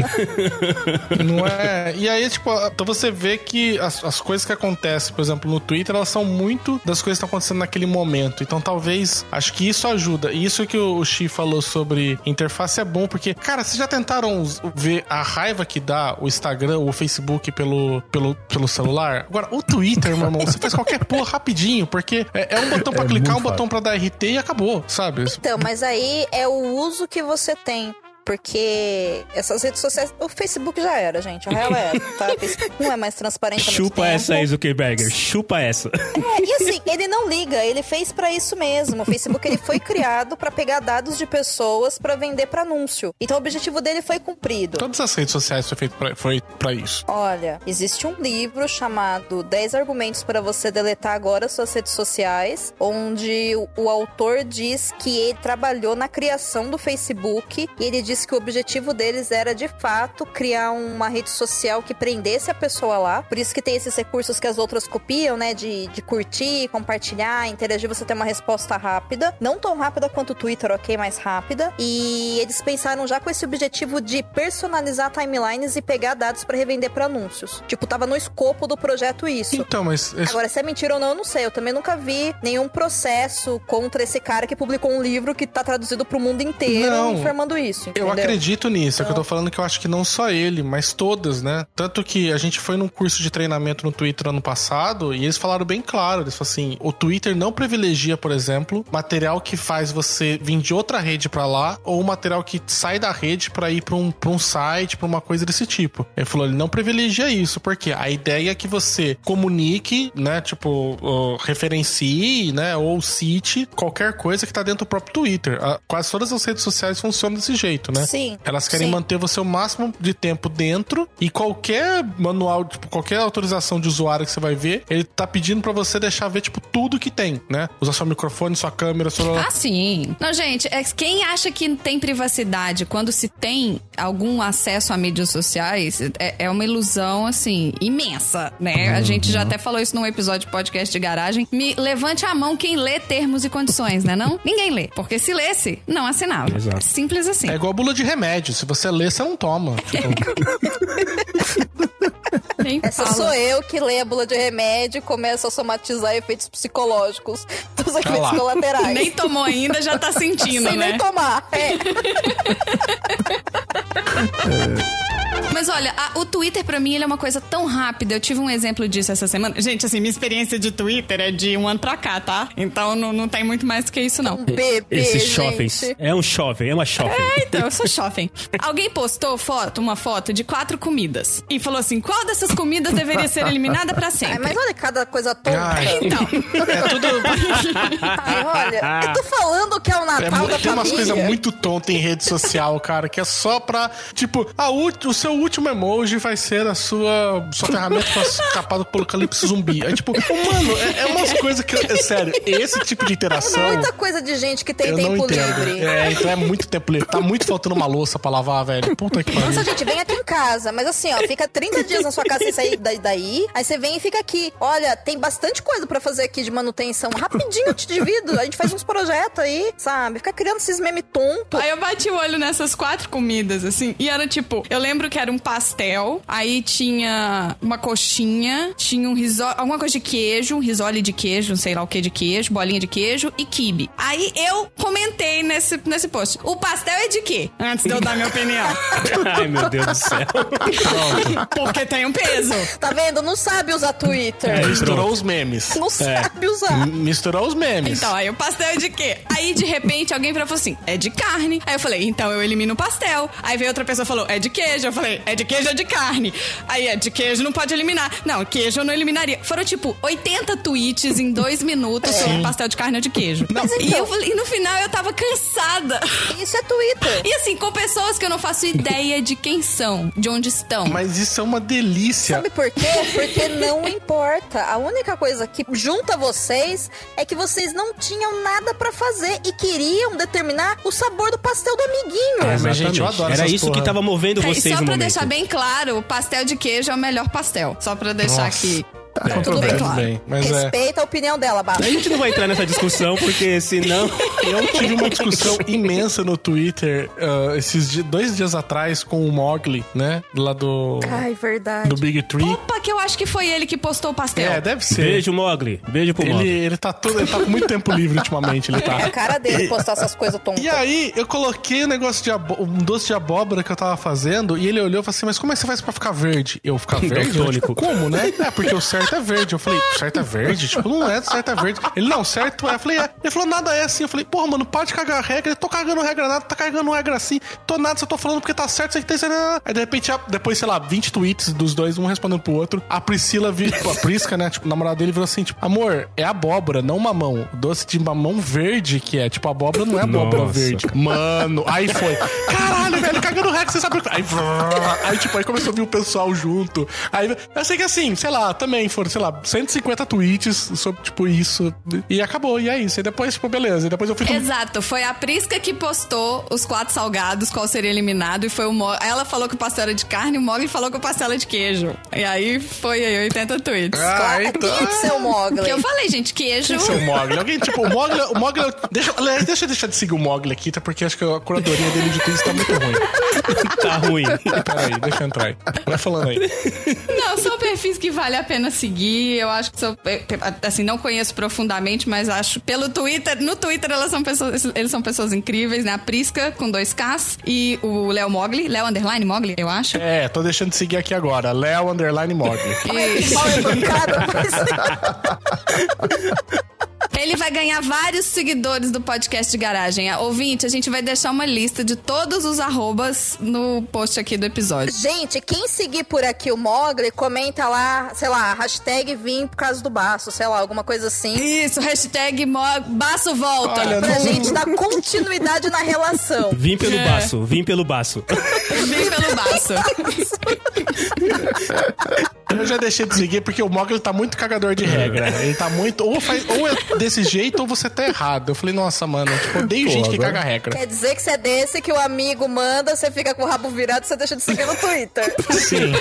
Não é? E aí, tipo, então você vê que as, as coisas que acontecem, por exemplo, no Twitter, elas são muito das coisas que estão acontecendo naquele momento. Então talvez, acho que isso ajuda. E isso que o Xi falou sobre interface é bom, porque, cara, vocês já tentaram ver a raiva que dá o Instagram ou o Facebook pelo, pelo, pelo celular? Agora, o Twitter, meu irmão, você faz qualquer porra rapidinho, porque é, é um botão pra É clicar, um muito botão pra dar RT e acabou, sabe? Então, mas aí é o uso que você tem. Porque essas redes sociais. O Facebook já era, gente. A real é, tá? O Facebook não é mais transparente. Chupa tempo. essa aí, Zuckerberg. Chupa essa. É, e assim, ele não liga, ele fez pra isso mesmo. O Facebook ele foi criado pra pegar dados de pessoas pra vender pra anúncio. Então o objetivo dele foi cumprido. Todas as redes sociais foi feito pra, foi pra isso. Olha, existe um livro chamado 10 argumentos para você deletar agora suas redes sociais, onde o, o autor diz que ele trabalhou na criação do Facebook e ele diz que o objetivo deles era de fato criar uma rede social que prendesse a pessoa lá. Por isso que tem esses recursos que as outras copiam, né, de, de curtir, compartilhar, interagir, você ter uma resposta rápida, não tão rápida quanto o Twitter, ok, mais rápida. E eles pensaram já com esse objetivo de personalizar timelines e pegar dados para revender para anúncios. Tipo, tava no escopo do projeto isso. Então, mas. esse- Agora, se é mentira ou não, eu não sei. Eu também nunca vi nenhum processo contra esse cara que publicou um livro que tá traduzido pro mundo inteiro Não. informando isso. Eu entendeu? acredito nisso, é que eu tô falando que eu acho que não só ele, mas todas, né? Tanto que a gente foi num curso de treinamento no Twitter ano passado e eles falaram bem claro, eles falaram assim, o Twitter não privilegia, por exemplo, material que faz você vir de outra rede pra lá ou material que sai da rede pra ir pra um, pra um site, pra uma coisa desse tipo. Ele falou, ele não privilegia isso, porque a ideia é que você comunique, né, tipo, referencie, né, ou cite qualquer coisa que tá dentro do próprio Twitter. Quase todas as redes sociais funcionam desse jeito, né? Sim. Elas querem sim. manter você o máximo de tempo dentro e qualquer manual, tipo, qualquer autorização de usuário que você vai ver, ele tá pedindo pra você deixar ver, tipo, tudo que tem, né? Usar seu microfone, sua câmera, sua... Ah, sim. Não, gente, é que quem acha que tem privacidade quando se tem algum acesso a mídias sociais é, é uma ilusão, assim, imensa, né? A gente já até falou isso num episódio de podcast de garagem. Me levante a mão quem lê termos e condições, né? Não? Ninguém lê. Porque se lesse, não assinava. Exato. Simples assim. É igual bula de remédio. Se você lê, você não toma. Tipo, Nem Essa fala. sou eu que lê a bula de remédio e começo a somatizar efeitos psicológicos dos efeitos lá. colaterais. Nem tomou ainda, já tá sentindo, Sem né? nem tomar. É. Mas olha, a- o Twitter pra mim ele é uma coisa tão rápida. Eu tive um exemplo disso essa semana. Gente, assim, minha experiência de Twitter é de um ano pra cá, tá? Então não, não tem muito mais que isso, não. Bebê, Esses jovens. É um jovem, é uma jovem. Então, eu sou jovem. Alguém postou foto, uma foto de quatro comidas e falou assim: qual dessas comidas deveria ser eliminada pra Ai, sempre? mas olha cada coisa tonta. Ai. Então, é tudo... Ai, olha, eu tô falando que é o É, Natal mu- da tem umas família. coisas muito tontas em rede social, cara, que é só pra. Tipo, a o seu último emoji vai ser a sua, sua ferramenta pra escapar do apocalipse zumbi. É tipo, mano, é, é umas coisas que. É sério, esse tipo de interação. Muita coisa de gente que tem Eu não tempo entendo. livre. É, então é muito tempo livre. Tá muito faltando uma louça pra lavar, velho. Puta que pariu. Nossa, gente, vem aqui em casa. Mas assim, ó, fica 30 dias na sua casa sem sair daí, daí. Aí você vem e fica aqui. Olha, tem bastante coisa pra fazer aqui de manutenção. Rapidinho eu te divido. A gente faz uns projetos aí, sabe? Fica criando esses memes tontos. Aí eu bati o olho nessas quatro comidas, assim, e era tipo, eu lembro que era um pastel, aí tinha uma coxinha, tinha um risole, alguma coisa de queijo, um risole de queijo, não sei lá o que de queijo, bolinha de queijo e quibe. Aí eu comentei nesse, nesse post, o pastel é de quê? Antes de eu dar minha opinião. Ai, meu Deus do céu. Porque tem um peso. Tá vendo? Não sabe usar Twitter. É, Misturou pronto. os memes. Não sabe usar. M- Misturou os memes. Então, aí o pastel é de quê? Aí, de repente, alguém falou assim, é de carne. Aí eu falei, então eu elimino o pastel. Aí veio outra pessoa e falou, é de queijo. Eu falei, é de queijo ou de carne? Aí, é de queijo, não pode eliminar. Não, queijo eu não eliminaria. Foram, tipo, 80 tweets em dois minutos sobre pastel de carne ou de queijo. Mas e, então- eu, falei- e no final eu tava cansada. Isso é Twitter. E assim, com pessoas que eu não faço ideia de quem são, de onde estão. Mas isso é uma delícia. Sabe por quê? Porque não importa. A única coisa que junta vocês é que vocês não tinham nada pra fazer e queriam determinar o sabor do pastel do amiguinho. É, mas, gente, eu adoro Era isso porra. que tava movendo É, e vocês só no pra momento. deixar bem claro, o pastel de queijo é o melhor pastel. Só pra deixar Nossa. aqui Há Tudo bem, controvérsias. Tudo bem, mas é. Respeita a opinião dela, Bato. A gente não vai entrar nessa discussão, porque senão. Eu tive uma discussão imensa no Twitter ah, esses di- dois dias atrás com o Mogli, né? Lá do, Ai, verdade. do Big Tree. Opa, que eu acho que foi ele que postou o pastel. É, deve ser. Beijo, Mogli. Beijo pro Ele, Mogli. ele, tá todo, ele tá com muito tempo livre ultimamente, ele É a tá. cara dele postar essas coisas tontas. E aí, eu coloquei um negócio de um doce de abóbora que eu tava fazendo, e ele olhou e falou assim: Mas como é que você faz pra ficar verde? Eu ficar verde? Eu, tipo, Daltônico. como, né? É, porque o certo é verde. Eu falei, certo é verde? Tipo, não é, certo é verde. Ele, não, certo é. Eu falei, é. Ele falou, nada é assim. Eu falei, porra, mano, para de cagar regra. Eu tô cagando regra nada, tá cagando regra assim. Tô nada, só tô falando porque tá certo, aqui tem certo. Aí de repente, depois, sei lá, 20 tweets dos dois, um respondendo pro outro. A Priscila, vi, tipo, a Prisca, né? Tipo, o namorado dele virou assim, tipo, amor, é abóbora, não mamão. Doce de mamão verde que é. Tipo, abóbora não é abóbora Nossa. verde. Mano, aí foi. Caralho, velho, cagando regra, você sabe o que. Aí, aí, tipo, aí começou a vir o pessoal junto. Aí eu sei que assim, sei lá, também foram, sei lá, 150 tweets sobre, tipo, isso. E acabou, e é isso. E depois, tipo, beleza. E depois eu fui. Exato, foi a Prisca que postou os quatro salgados, qual seria eliminado, e foi o Mo... Ela falou que o pastel era de carne, o Mogli falou que o pastel era de queijo. E aí foi aí 80 tweets. Ah, Claro, então. Tinha que ser o Mogli. Porque eu falei, gente, queijo. Seu Mogli. Alguém, tipo, o Mogli. O Mogli deixa, deixa eu deixar de seguir o Mogli aqui, tá? Porque acho que a curadoria dele de tweets tá muito ruim. Tá ruim. Peraí, deixa eu entrar aí. Vai falando aí. Não, são perfis que vale a pena seguir. Eu acho que são. Assim, não conheço profundamente, mas acho. Pelo Twitter, no Twitter elas são pessoas, eles são pessoas incríveis, né? A Prisca com dois Ks e o Léo Mogli, Léo Underline Mogli, eu acho. É, tô deixando de seguir aqui agora. Léo Underline Mogli. E Mal educado, mas... ele vai ganhar vários seguidores do podcast de garagem. Ouvinte, a gente vai deixar uma lista de todos os arrobas no post aqui do episódio. Gente, quem seguir por aqui o Mogli, comenta lá, sei lá, hashtag vim por causa do baço, sei lá, alguma coisa assim. Isso, hashtag Baço Volta. Olha, Pra não- gente dar continuidade na relação. Vim pelo É. baço, vim pelo baço. Vem pelo baço. Eu já deixei de seguir porque o Mogli tá muito cagador de regra. Ele tá muito. Ou, faz, ou é desse jeito ou você tá errado. Eu falei, nossa, mano, tipo, eu odeio Pô, gente que caga regra. Quer dizer que você é desse que o amigo manda, você fica com o rabo virado e você deixa de seguir no Twitter. Sim,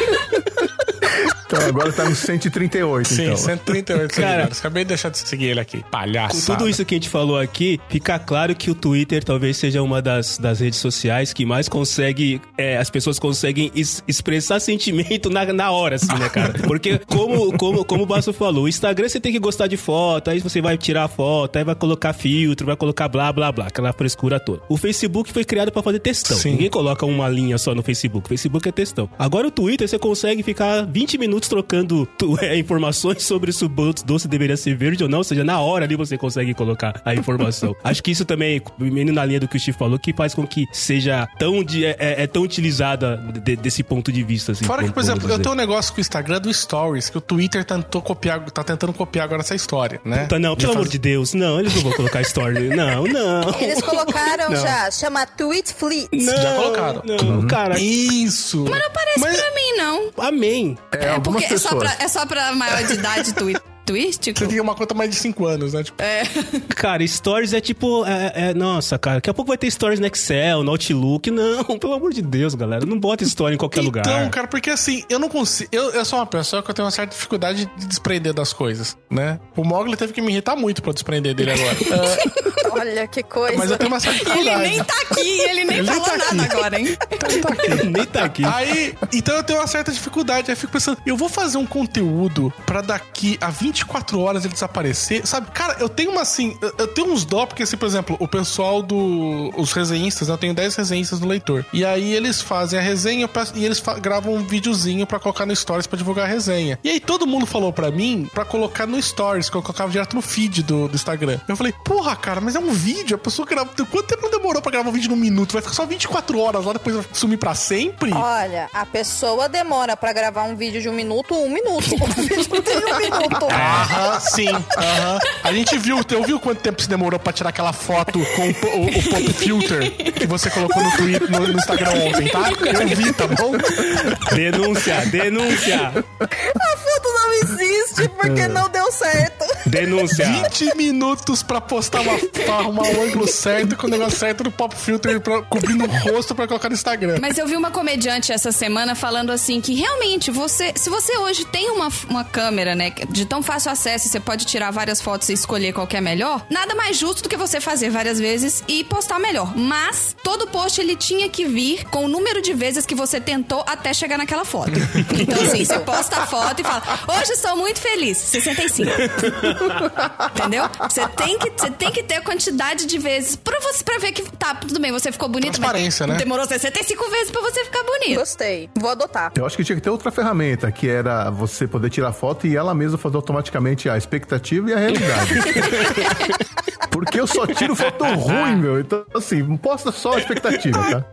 Então agora tá no 138, sim, então. 138 Cara-. Acabei de deixar de seguir ele aqui. Com Palhaço. tudo isso que a gente falou aqui, fica claro que o Twitter talvez seja uma das, das redes sociais que mais consegue. é, as pessoas conseguem es- expressar sentimento na, na hora, assim, né, cara? Porque, como, como, como o Basso falou, o Instagram você tem que gostar de foto, aí você vai tirar foto, aí vai colocar filtro, vai colocar blá blá blá, aquela frescura toda. O Facebook foi criado pra fazer textão. Sim. Ninguém coloca uma linha só no Facebook. O Facebook é textão. Agora o Twitter você consegue ficar 20 minutos trocando é, informações sobre se o doce deveria ser verde ou não. Ou seja, na hora ali você consegue colocar a informação. Acho que isso também, indo na linha do que o Steve falou, que faz com que seja tão, de- é, é- é tão utilizada de- desse ponto de vista. Assim, Fora que, por exemplo, eu tenho um negócio com o Instagram do Stories, que o Twitter tentou copiar, tá tentando copiar agora essa história, né? Tá, não, De pelo amor de Deus, não, eles não vão colocar story. Não, não. Eles colocaram Não. já, chama Tweet Fleet. Não, Já colocaram. Não, cara. Isso! Mas não parece Mas- pra mim, não. Amém. É, algumas Porque é só, pra, é só pra maior de idade twi tuístico? Você tem uma conta mais de 5 anos, né? Tipo, Cara, stories é tipo. É, é- nossa, cara, daqui a pouco vai ter stories no Excel, no Outlook. Não, pelo amor de Deus, galera. Não bota story em qualquer então, lugar. cara, porque assim, eu não consigo. Eu, eu sou uma pessoa que eu tenho uma certa dificuldade de desprender das coisas, né? O Mogli teve que me irritar muito pra eu desprender dele agora. Ah, Olha que coisa. mas eu tenho uma certa Ele dificuldade. nem tá aqui, ele nem Ele nem falou tá nada aqui. agora, hein? Nem tá aqui. Aí, então eu tenho uma certa dificuldade. Aí eu fico pensando, eu vou fazer um conteúdo pra daqui a 24 horas ele desaparecer, sabe? Cara, eu tenho uma assim, eu, tenho uns dó, porque assim, por exemplo, o pessoal do. Os resenhistas, né? eu tenho 10 resenhistas no leitor. E aí eles fazem a resenha peço- e eles gravam um videozinho pra colocar no Stories pra divulgar a resenha. E aí todo mundo falou pra mim pra colocar no Stories, que eu colocava direto no feed do, do Instagram. Eu falei, porra, cara, mas é um vídeo, a pessoa grava. Quanto tempo demorou pra gravar um vídeo num minuto? Vai ficar só 24 horas lá, depois vai sumir pra sempre? Olha, a pessoa demora pra gravar um vídeo de um minuto, um minuto. O vídeo tem um minuto. Aham, sim. Aham. A gente viu, eu viu quanto tempo se demorou pra tirar aquela foto com o, o, o pop filter que você colocou no Twitter, no, no Instagram ontem, tá? Eu vi, tá bom? Denúncia, denúncia. A foto não existe porque não deu. Denúncia. 20 minutos pra postar uma, pra arrumar o ângulo certo com o negócio certo no pop filter pra, cobrindo o rosto pra colocar no Instagram. Mas eu vi uma comediante essa semana falando assim que realmente você, se você hoje tem uma, uma câmera, né, de tão fácil acesso, e você pode tirar várias fotos e escolher qual que é melhor, nada mais justo do que você fazer várias vezes e postar melhor. Mas todo post ele tinha que vir com o número de vezes que você tentou até chegar naquela foto. Então assim, você posta a foto e fala: "Hoje estou muito feliz", 65. Entendeu? Você tem que você tem que ter a quantidade de vezes pra você para ver que tá tudo bem, você ficou bonito, Transparência, né? demorou 65 vezes pra você ficar bonito. Gostei. Vou adotar. Eu acho que tinha que ter outra ferramenta, que era você poder tirar foto e ela mesma fazer automaticamente a expectativa e a realidade. Porque eu só tiro foto ruim, meu. Então, assim, posta só a expectativa, tá?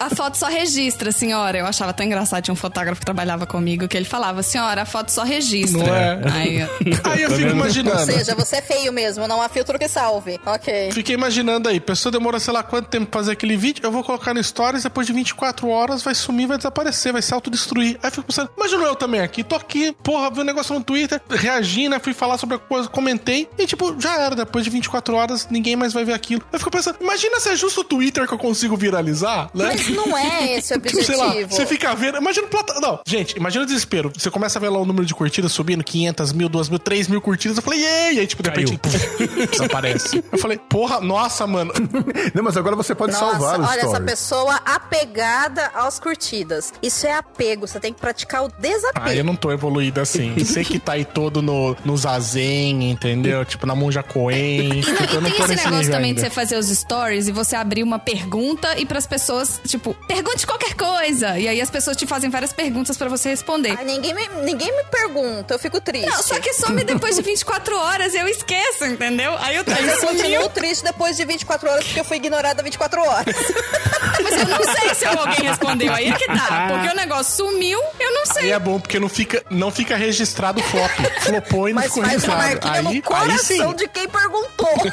A foto só registra, senhora. Eu achava tão engraçado. Tinha um fotógrafo que trabalhava comigo que ele falava, senhora, a foto só registra. Não é? Aí, Aí eu fico Ou imaginando. seja, você é feio mesmo, não há filtro que salve. Ok. Fiquei imaginando aí, pessoa demora sei lá quanto tempo pra fazer aquele vídeo, eu vou colocar no Stories, depois de 24 horas vai sumir, vai desaparecer, vai se autodestruir. Aí eu fico pensando, imagina eu também aqui, tô aqui, porra, vi um negócio no Twitter, reagi, né, fui falar sobre a coisa, comentei, e tipo, já era, depois de 24 horas ninguém mais vai ver aquilo. Aí eu fico pensando, imagina se é justo o Twitter que eu consigo viralizar, né? Mas não é esse o Tipo, sei lá, objetivo. você fica vendo. Imagina o plata... Não, gente, imagina o desespero. Você começa a ver lá o número de curtidas subindo, 500 mil, 2 mil, 3 mil curtidas. Eu falei, ei! E aí, tipo, de repente, desaparece. Eu falei, porra, nossa, mano. Não, mas agora você pode Nossa, salvar os olha essa pessoa apegada às curtidas. Isso é apego, você tem que praticar o Ah, eu desapego. não tô evoluído assim. Você que tá aí todo no, no Zazen, entendeu? Tipo, na Monja Coen. E, não, e tem esse negócio também ainda. de você fazer os stories e você abrir uma pergunta e pras pessoas, tipo, pergunte qualquer coisa. E aí as pessoas te fazem várias perguntas pra você responder. Ai, ninguém, me, ninguém me pergunta, eu fico triste. Não, só que some depois de 24 horas, eu esqueço, entendeu? Aí eu, aí eu continuo triste depois de 24 horas porque eu fui ignorada 24 horas. Mas eu não sei se alguém respondeu. Aí é que tá. Porque o negócio sumiu, eu não Aí sei. é bom porque não fica, não fica registrado flop. Flopou e não Mas ficou faz uma registrado. marquinha Aí, no aí sim. coração de quem perguntou?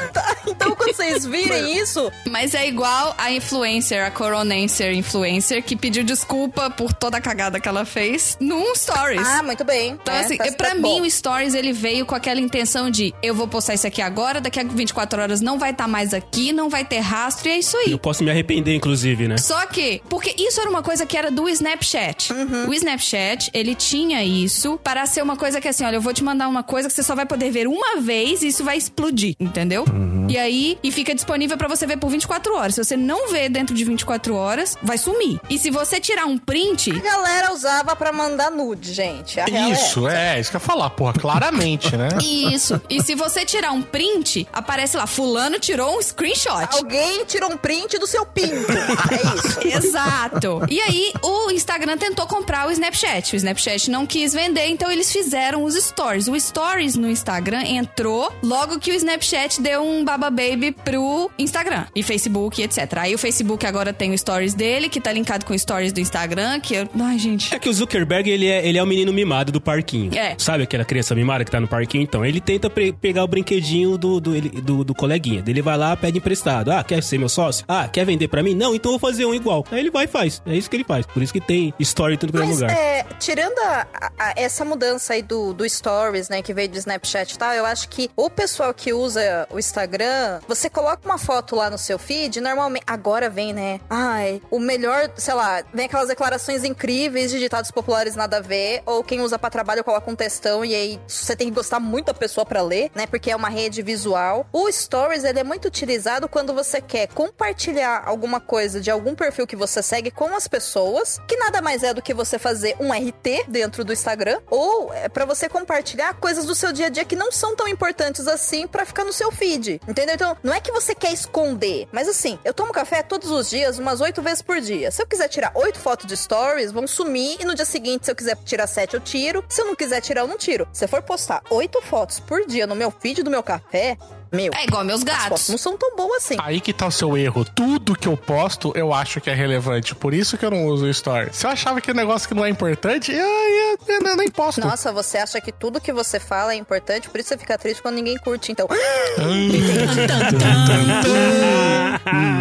Então quando vocês virem isso, Mas é igual a influencer, a coronancer influencer, que pediu desculpa por toda a cagada que ela fez num stories. ah, muito bem. Então, É, assim, tá- pra tá mim, bom. o Stories, ele veio com aquela intenção de eu vou postar isso aqui agora, daqui a 24 horas não vai estar mais aqui, não vai ter rastro, e é isso aí. Eu posso me arrepender, inclusive, né? Só que, porque isso era uma coisa que era do Snapchat. Uhum. O Snapchat, ele tinha isso para ser uma coisa que assim, olha, eu vou te mandar uma coisa que você só vai poder ver uma vez e isso vai explodir, entendeu? E aí, e fica disponível pra você ver por 24 horas. Se você não vê dentro de 24 horas, vai sumir. E se você tirar um print, A galera usava pra mandar nude, gente. A real é Isso, é, isso que eu ia falar, porra, claramente, né? Isso. E se você tirar um print, aparece lá, fulano tirou um screenshot. Alguém tirou um print do seu pinto. É isso. Exato. E aí, o Instagram tentou comprar o Snapchat. O Snapchat não quis vender, então eles fizeram os stories. O stories no Instagram entrou logo que o Snapchat deu um baba baby pro Instagram e Facebook, etc. Aí o Facebook agora tem o stories dele, que tá linkado com o stories do Instagram, que eu... Ai, gente. É que o Zuckerberg, ele é, ele é o menino mimado do parquinho. É. Sabe aquela criança mimada que tá no parquinho? Então, ele tenta pre- pegar o brinquedinho do, do, do, do coleguinha. Ele vai lá, pede emprestado. Ah, quer ser meu sócio? Ah, quer vender pra mim? Não, então eu vou fazer um igual. Aí ele vai e faz. É isso que ele faz. Por isso que tem story em tudo que é lugar. é, tirando a- a- essa mudança aí do, do Stories, né, que veio do Snapchat e tal, eu acho que o pessoal que usa o Instagram, você coloca uma foto lá no seu feed, normalmente. Agora vem, né? Ai, o melhor, sei lá, vem aquelas declarações incríveis de ditados populares nada a ver, ou quem usa pra trabalho coloca um textão e aí você tem que gostar muito da pessoa pra ler, né? Porque é uma rede visual. O Stories, ele é muito utilizado quando você quer compartilhar alguma coisa de algum perfil que você segue com as pessoas, que nada mais é do que você fazer um RT dentro do Instagram, ou é pra você compartilhar coisas do seu dia a dia que não são tão importantes assim pra ficar no seu feed. Entendeu? Então, não é que você quer esconder, mas assim, eu tomo café todos os dias, umas oito vezes por dia. Se eu quiser tirar oito fotos de stories, vão sumir e no dia seguinte, se eu quiser tirar sete, eu tiro. Se eu não quiser tirar, eu não tiro. Se eu for postar oito fotos por dia no meu feed do meu café, meu, É igual meus as fotos gatos. não são tão boas assim. Aí que tá o seu erro. Tudo que eu posto, eu acho que é relevante. Por isso que eu não uso o Story. Se eu achava que o negócio que não é importante, eu, eu, eu, eu nem posto. Nossa, você acha que tudo que você fala é importante, por isso você fica triste quando ninguém curte, então.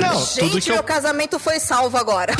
Não, tudo Gente, que eu meu casamento foi salvo agora.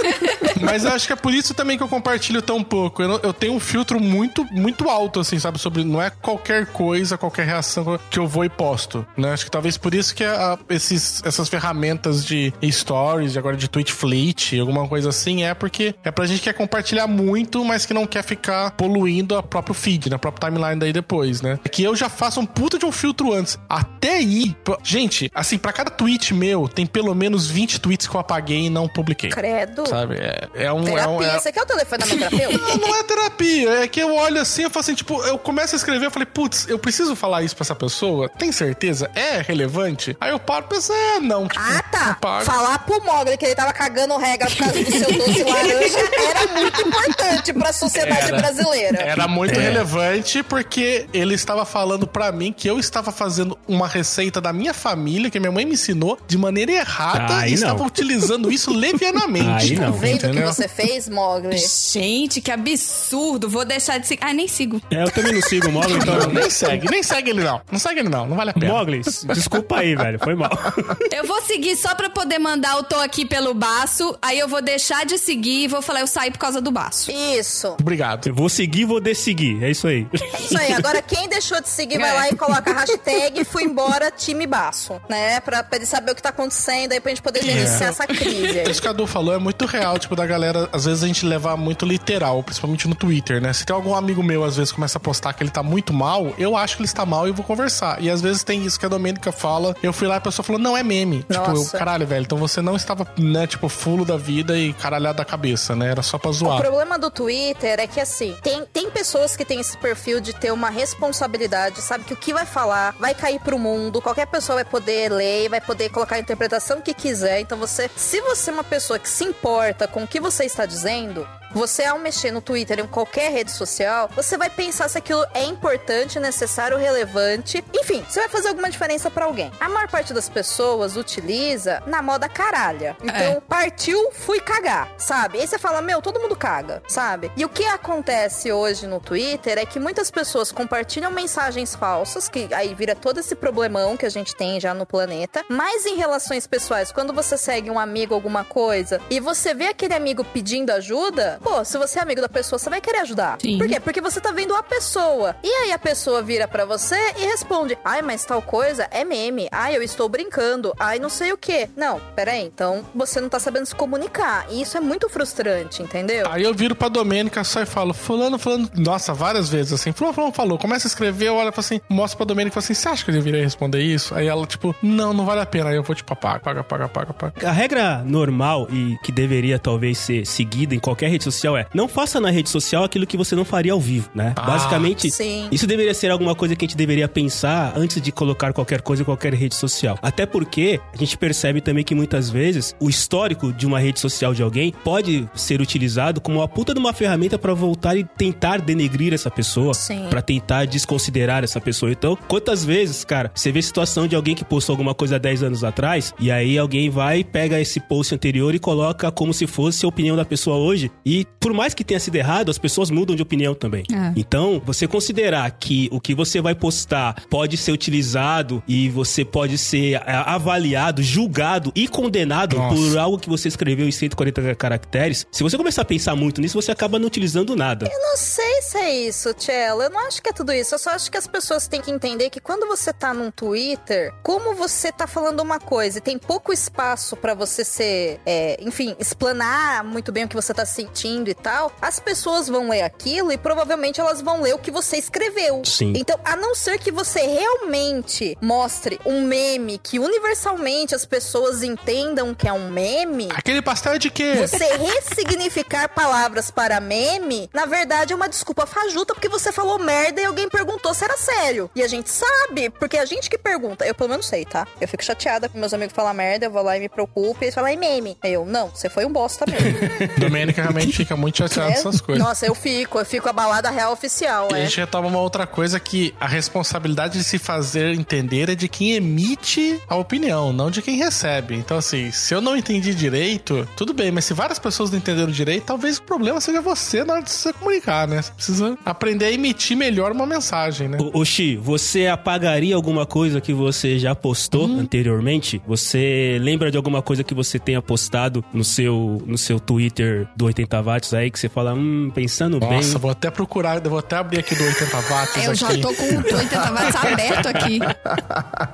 Mas eu acho que é por isso também que eu compartilho tão pouco. Eu, não- eu tenho um filtro muito, muito alto, assim, sabe? Sobre não é qualquer coisa, qualquer reação que eu vou e posto. Né? Acho que talvez por isso que a- esses, essas ferramentas de stories, de agora de tweet fleet, alguma coisa assim, é porque é pra gente que quer compartilhar muito, mas que não quer ficar poluindo a próprio feed, né? A própria timeline daí depois, né? É que eu já faço um puta de um filtro antes. Até aí, gente, assim, pra cada tweet meu, tem pelo menos 20 tweets que eu apaguei e não publiquei. Credo. Sabe? É, é um. É Terapia. um é- Você quer o telefone da minha terapeuta? Não, não é terapia. É que eu olho assim, eu falo assim, tipo, eu começo a escrever, eu falei, putz, eu preciso falar isso pra essa pessoa? Tem certeza? É relevante? Aí eu paro e penso, é, não. Tipo, Ah, tá. apago. Falar pro Mogli que ele tava cagando regra por causa do seu doce laranja era muito importante pra sociedade Era. brasileira. Era muito relevante porque ele estava falando pra mim que eu estava fazendo uma receita da minha família, que minha mãe me ensinou, de maneira errada Aí e não. estava utilizando isso levianamente. Aí não. Vendo o que você fez, Mogli? Gente, que absurdo. Vou deixar de seguir. Ah, nem sigo. É, eu também não sigo o Mogli, então. nem segue, nem segue ele não. Não segue ele não, não vale a pena. Mogli, desculpa aí, velho. Foi mal. Eu vou seguir só pra poder mandar o tô aqui pelo baço. Aí eu vou deixar de seguir e vou falar eu saí por causa do baço. Isso. Obrigado. Eu vou seguir, vou desseguir. É isso aí. Isso aí. Agora, quem deixou de seguir, vai É. lá e coloca a hashtag fui embora time baço, né? Pra, pra ele saber o que tá acontecendo aí pra gente poder gerenciar essa crise. aí. Isso que a Du falou é muito real, tipo, da galera, às vezes a gente levar muito literal, principalmente no Twitter, né? Se tem algum amigo meu, às vezes, começa a postar que ele tá muito mal, eu acho que ele está mal e vou conversar. E às vezes tem isso que a Domênica fala, eu fui lá e a pessoa falou, não, é meme. Tipo, eu, Nossa. caralho, velho, então você não estava, né, tipo, fulo da vida e caralhado da cabeça, né? Era só pra O zoar. problema do Twitter é que, assim, tem, tem pessoas que têm esse perfil de ter uma responsabilidade, sabe? Que o que vai falar vai cair pro mundo, qualquer pessoa vai poder ler, vai poder colocar a interpretação que quiser. Então, você, se você é uma pessoa que se importa com o que você está dizendo, você, ao mexer no Twitter em qualquer rede social, você vai pensar se aquilo é importante, necessário, relevante. Enfim, você vai fazer alguma diferença pra alguém. A maior parte das pessoas utiliza na moda caralha. Então, partiu, fui cagar, sabe? Aí você fala, meu, todo mundo caga, sabe? E o que acontece hoje no Twitter é que muitas pessoas compartilham mensagens falsas, que aí vira todo esse problemão que a gente tem já no planeta. Mas em relações pessoais, quando você segue um amigo alguma coisa e você vê aquele amigo pedindo ajuda, pô, se você é amigo da pessoa, você vai querer ajudar. Sim. Por quê? Porque você tá vendo a pessoa. E aí a pessoa vira pra você e responde: Ai, mas tal coisa é meme. Ai, eu estou brincando. Ai, não sei o quê. Não, peraí. Então você não tá sabendo se comunicar. E isso é muito frustrante, entendeu? Aí eu viro pra Domênica só e falo, fulano, fulano, nossa, várias vezes assim, fulano, fulano falou, começa a escrever, eu olho e falo assim, mostra pra Domênica e falo assim, você acha que eu deveria responder isso? Aí ela, tipo, não, não vale a pena. Aí eu vou, tipo, apaga, apaga, apaga, apaga, apaga. A regra normal e que deveria talvez ser seguida em qualquer rede social é não faça na rede social aquilo que você não faria ao vivo, né? Ah, Basicamente, sim. isso deveria ser alguma coisa que a gente deveria pensar antes de colocar qualquer coisa em qualquer rede social. Até porque a gente percebe também que muitas vezes o histórico de uma rede social de alguém pode ser utilizado como uma puta de uma ferramenta pra voltar e tentar denegrir essa pessoa, Sim. Pra tentar desconsiderar essa pessoa. Então, quantas vezes, cara, você vê situação de alguém que postou alguma coisa há 10 anos atrás e aí alguém vai, pega esse post anterior e coloca como se fosse a opinião da pessoa hoje. E por mais que tenha sido errado, as pessoas mudam de opinião também. É. Então, você considerar que o que você vai postar pode ser utilizado e você pode ser é, avaliado, julgado e condenado Nossa. por algo que você escreveu em 140 caracteres, se você começar a pensar muito nisso, você acaba não utilizando nada. Eu não sei se é isso, Tchela. Eu não acho que é tudo isso. Eu só acho que as pessoas têm que entender que quando você tá num Twitter, como você tá falando uma coisa e tem pouco espaço pra você ser, é, enfim, explanar muito bem o que você tá sentindo e tal, as pessoas vão ler aquilo e provavelmente elas vão ler o que você escreveu. Sim. Então, a não ser que você realmente mostre um meme que universalmente as pessoas entendam que é um meme, Aquele pastel é de quê? você ressignificar palavras para meme, na verdade é uma desculpa fajuta porque você falou merda e alguém perguntou se era sério. E a gente sabe, porque a gente que pergunta, eu pelo menos sei, tá? Eu fico chateada com meus amigos falam merda, eu vou lá e me preocupo e eles falam, é meme. Eu, não, você foi um bosta mesmo. Domênica realmente fica muito chateado com essas coisas. Nossa, eu fico, eu fico abalada real oficial, E a é. gente retoma uma outra coisa que a responsabilidade de se fazer entender é de quem emite a opinião, não de quem recebe. Então, assim, se eu não entendi direito, tudo bem, mas se várias pessoas não entenderam direito, talvez o problema seja você na hora de se comunicar, né? Você precisa aprender a emitir melhor uma mensagem, né? Ô, Xi, você apagaria alguma coisa que você já postou Hum. anteriormente? Você lembra de alguma coisa que você tenha postado no seu, no seu Twitter do 80 watts aí, que você fala, hum, pensando Nossa, bem... vou até procurar, vou até abrir aqui do 80 watts Eu já aqui. tô com o 80 watts aberto aqui.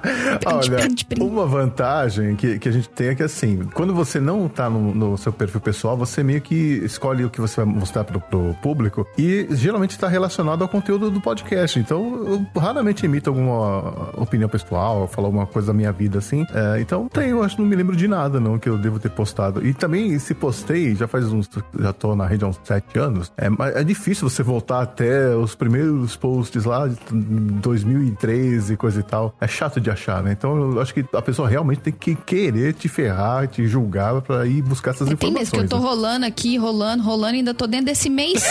Print, Olha, print, print. uma vantagem que, que a gente tem é que assim, quando você não tá no, no seu perfil pessoal, você meio que escolhe o que você vai mostrar pro, pro público e geralmente está relacionado ao conteúdo do podcast. Então, eu raramente imito alguma opinião pessoal, falo alguma coisa da minha vida assim. É, então, tem, eu acho que não me lembro de nada não que eu devo ter postado. E também, se postei, já faz uns, já tô na rede há uns sete anos, é, é difícil você voltar até os primeiros posts lá de 2013 e coisa e tal. É chato de achar, né? Então eu acho que a pessoa realmente tem que querer te ferrar, te julgar pra ir buscar essas Tem informações. mesmo que eu tô né? rolando aqui, rolando, rolando, e ainda tô dentro desse mês.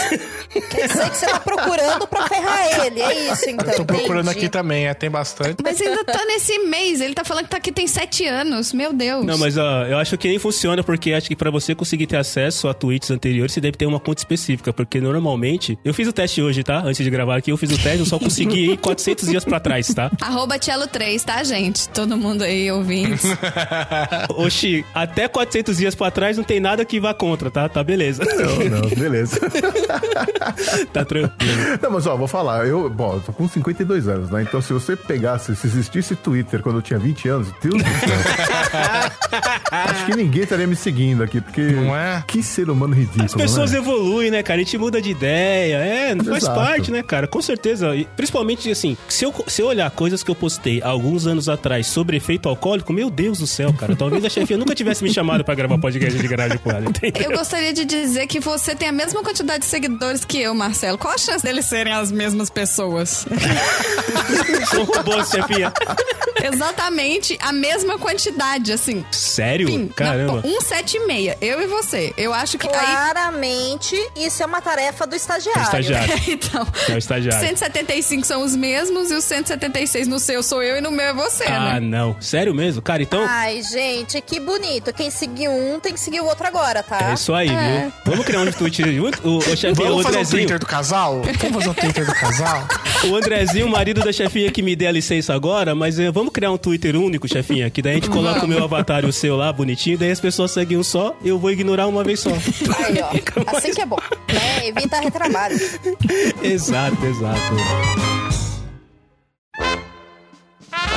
Quer dizer que você tá procurando pra ferrar ele, é isso então. Tô procurando entendi. aqui também, é, tem bastante. Mas ainda tá nesse mês. Ele tá falando que tá aqui tem sete anos. Meu Deus. Não, mas ó, eu acho que nem funciona, porque acho que pra você conseguir ter acesso a tweets anteriores, você deve ter uma conta específica, porque normalmente... Eu fiz o teste hoje, tá? Antes de gravar aqui, eu fiz o teste, eu só consegui ir 400 dias pra trás, tá? Arroba Cello3, tá, gente? Todo mundo aí ouvindo. Oxi, até 400 dias pra trás não tem nada que vá contra, tá? Tá beleza. Não, não, beleza. tá tranquilo. Não, mas ó, vou falar, eu, bom, eu tô com 52 anos, né? Então se você pegasse, se existisse Twitter quando eu tinha 20 anos, Deus do céu. acho que ninguém estaria me seguindo aqui, porque. Não é? Que ser humano ridículo. As pessoas né? evoluem, né, cara? A gente muda de ideia. É, faz Exato. parte, né, cara? Com certeza. E, principalmente, assim, se eu, se eu olhar coisas que eu postei alguns anos atrás sobre efeito alcoólico, meu Deus do céu, cara. Talvez a chefinha nunca tivesse me chamado pra gravar podcast de garagem com ela, entendeu? Eu gostaria de dizer que você tem a mesma quantidade de seguidores que eu, Marcelo. Qual a chance deles serem as mesmas pessoas? Sou robô, chefinha. Exatamente a mesma quantidade, assim. Sério? Pim, Caramba. na- 176, eu e você. Eu acho que aí. Claramente, isso é uma tarefa do estagiário. É estagiário. então, É o estagiário. 175 são os mesmos e os 176 no seu sou eu e no meu é você, Ah, né? não. Sério mesmo? Cara, então. Ai, gente, que bonito. Quem seguiu um tem que seguir o outro agora, tá? É isso aí, É. viu? Vamos criar um tweet junto? O, o chefinha, o Vamos fazer um Andrezinho. Twitter do casal? Vamos fazer um Twitter do casal? O Andrezinho, o marido da chefinha, que me dê a licença agora, mas eh, vamos criar um Twitter único, chefinha, que daí a gente coloca o meu avatar e o seu lá, bonitinho, daí as pessoas seguem um só, eu vou ignorar uma vez só. Aí, ó. Assim que é bom. Né? Evita retrabalho. exato, exato.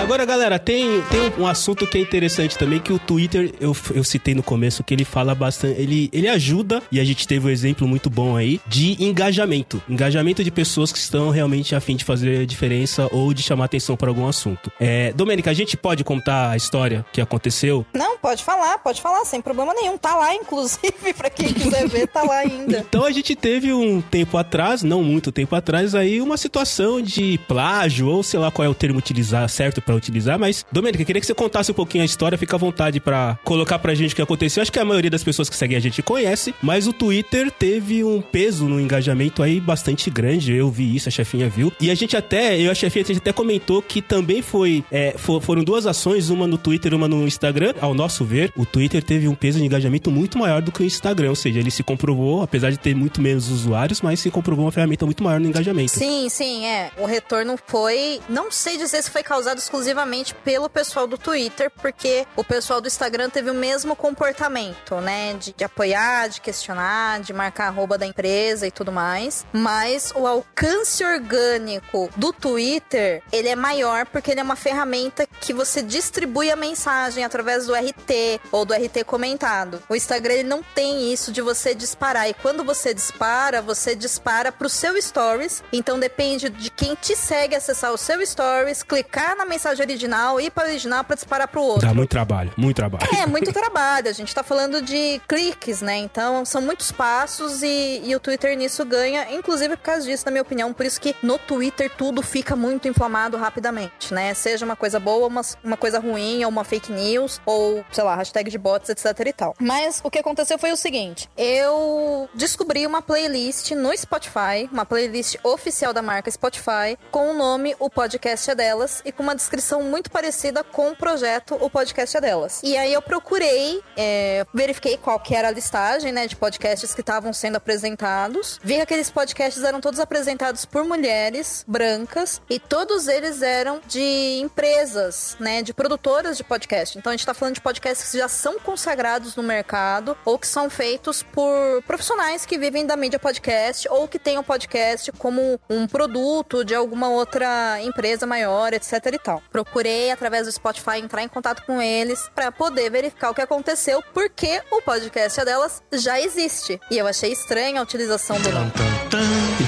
Agora, galera, tem, tem um assunto que é interessante também, que o Twitter, eu, eu citei no começo, que ele fala bastante, ele, ele ajuda, e a gente teve um exemplo muito bom aí, de engajamento. Engajamento de pessoas que estão realmente a fim de fazer diferença ou de chamar atenção para algum assunto. É, Domênica, a gente pode contar a história que aconteceu? Não, pode falar, pode falar, sem problema nenhum. Tá lá, inclusive, pra quem quiser ver, tá lá ainda. Então a gente teve um tempo atrás, não muito tempo atrás, aí uma situação de plágio, ou sei lá qual é o termo utilizar certo pra utilizar, mas Domênica, queria que você contasse um pouquinho a história, fica à vontade pra colocar pra gente o que aconteceu. Acho que a maioria das pessoas que seguem a gente conhece, mas o Twitter teve um peso no engajamento aí bastante grande. Eu vi isso, a chefinha viu. E a gente até, eu a chefinha, a gente até comentou que também foi, é, fo- foram duas ações, uma no Twitter, uma no Instagram. Ao nosso ver, o Twitter teve um peso de engajamento muito maior do que o Instagram, ou seja, ele se comprovou, apesar de ter muito menos usuários, mas se comprovou uma ferramenta muito maior no engajamento. Sim, sim, é. O retorno foi. Não sei dizer se foi causado exclusivamente pelo pessoal do Twitter, porque o pessoal do Instagram teve o mesmo comportamento, né? De, de apoiar, de questionar, de marcar arroba da empresa e tudo mais. Mas o alcance orgânico do Twitter, ele é maior porque ele é uma ferramenta que você distribui a mensagem através do RT ou do RT comentado. O Instagram ele não tem isso de você disparar. E quando você dispara, você dispara pro seu stories. Então depende de quem te segue acessar o seu stories, clicar na mensagem mensagem original, ir para original para disparar pro outro. Dá muito trabalho, muito trabalho. É, muito trabalho. A gente tá falando de cliques, né? Então, são muitos passos e, e, o Twitter nisso ganha, inclusive por causa disso, na minha opinião. Por isso que no Twitter tudo fica muito inflamado rapidamente, né? Seja uma coisa boa, uma, uma coisa ruim, ou uma fake news, ou, sei lá, hashtag de bots, etc e tal. Mas o que aconteceu foi o seguinte: eu descobri uma playlist no Spotify, uma playlist oficial da marca Spotify, com o nome O Podcast é Delas e com uma descrição muito parecida com o projeto O Podcast é Delas. E aí eu procurei, é, verifiquei qual que era a listagem, né, de podcasts que estavam sendo apresentados. Vi que aqueles podcasts eram todos apresentados por mulheres brancas e todos eles eram de empresas, né, de produtoras de podcast. Então a gente tá falando de podcasts que já são consagrados no mercado ou que são feitos por profissionais que vivem da mídia podcast ou que têm o podcast como um produto de alguma outra empresa maior, etc e tal. Procurei através do Spotify entrar em contato com eles para poder verificar o que aconteceu, porque o podcast delas já existe. E eu achei estranha a utilização do nome.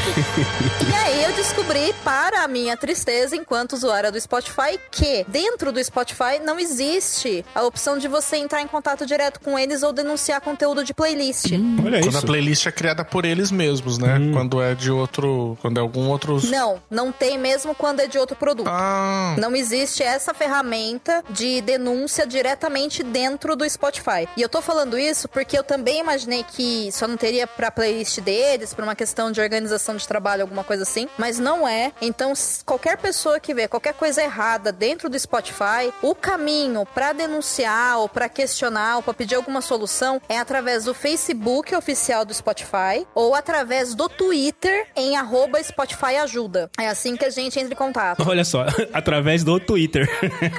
e aí eu descobri, para a minha tristeza, enquanto usuária do Spotify, que dentro do Spotify não existe a opção de você entrar em contato direto com eles ou denunciar conteúdo de playlist. Hum, olha Quando isso. a playlist é criada por eles mesmos, né? Hum. Quando é de outro. Quando é algum outro. Não, não tem mesmo quando é de outro produto. Ah. Não existe essa ferramenta de denúncia diretamente dentro do Spotify. E eu tô falando isso porque eu também imaginei que só não teria pra playlist deles, por uma questão de organização de trabalho, alguma coisa assim. Mas não é. Então, qualquer pessoa que vê qualquer coisa errada dentro do Spotify, o caminho pra denunciar ou pra questionar ou pra pedir alguma solução é através do Facebook oficial do Spotify ou através do Twitter em arroba Spotify ajuda. É assim que a gente entra em contato. Olha só, através do Twitter.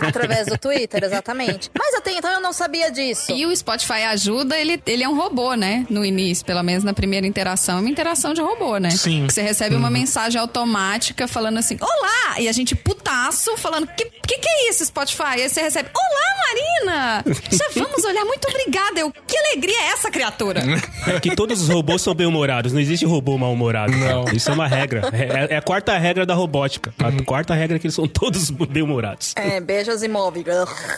Através do Twitter, exatamente. Mas até então eu não sabia disso. E o Spotify ajuda, ele, ele é um robô, né? No início, pelo menos na primeira interação, é uma interação de robô, né? Sim. Que você recebe uma mensagem automática falando assim, olá! E a gente putaço falando, que, que que é isso, Spotify? Aí você recebe, olá, Marina! Já vamos olhar, muito obrigada. Eu, que alegria é essa, criatura? É que todos os robôs são bem-humorados. Não existe robô mal-humorado. Não. Isso é uma regra. É, é a quarta regra da robótica. A quarta regra é que eles são todos bem-humorados. É, beijos imóveis.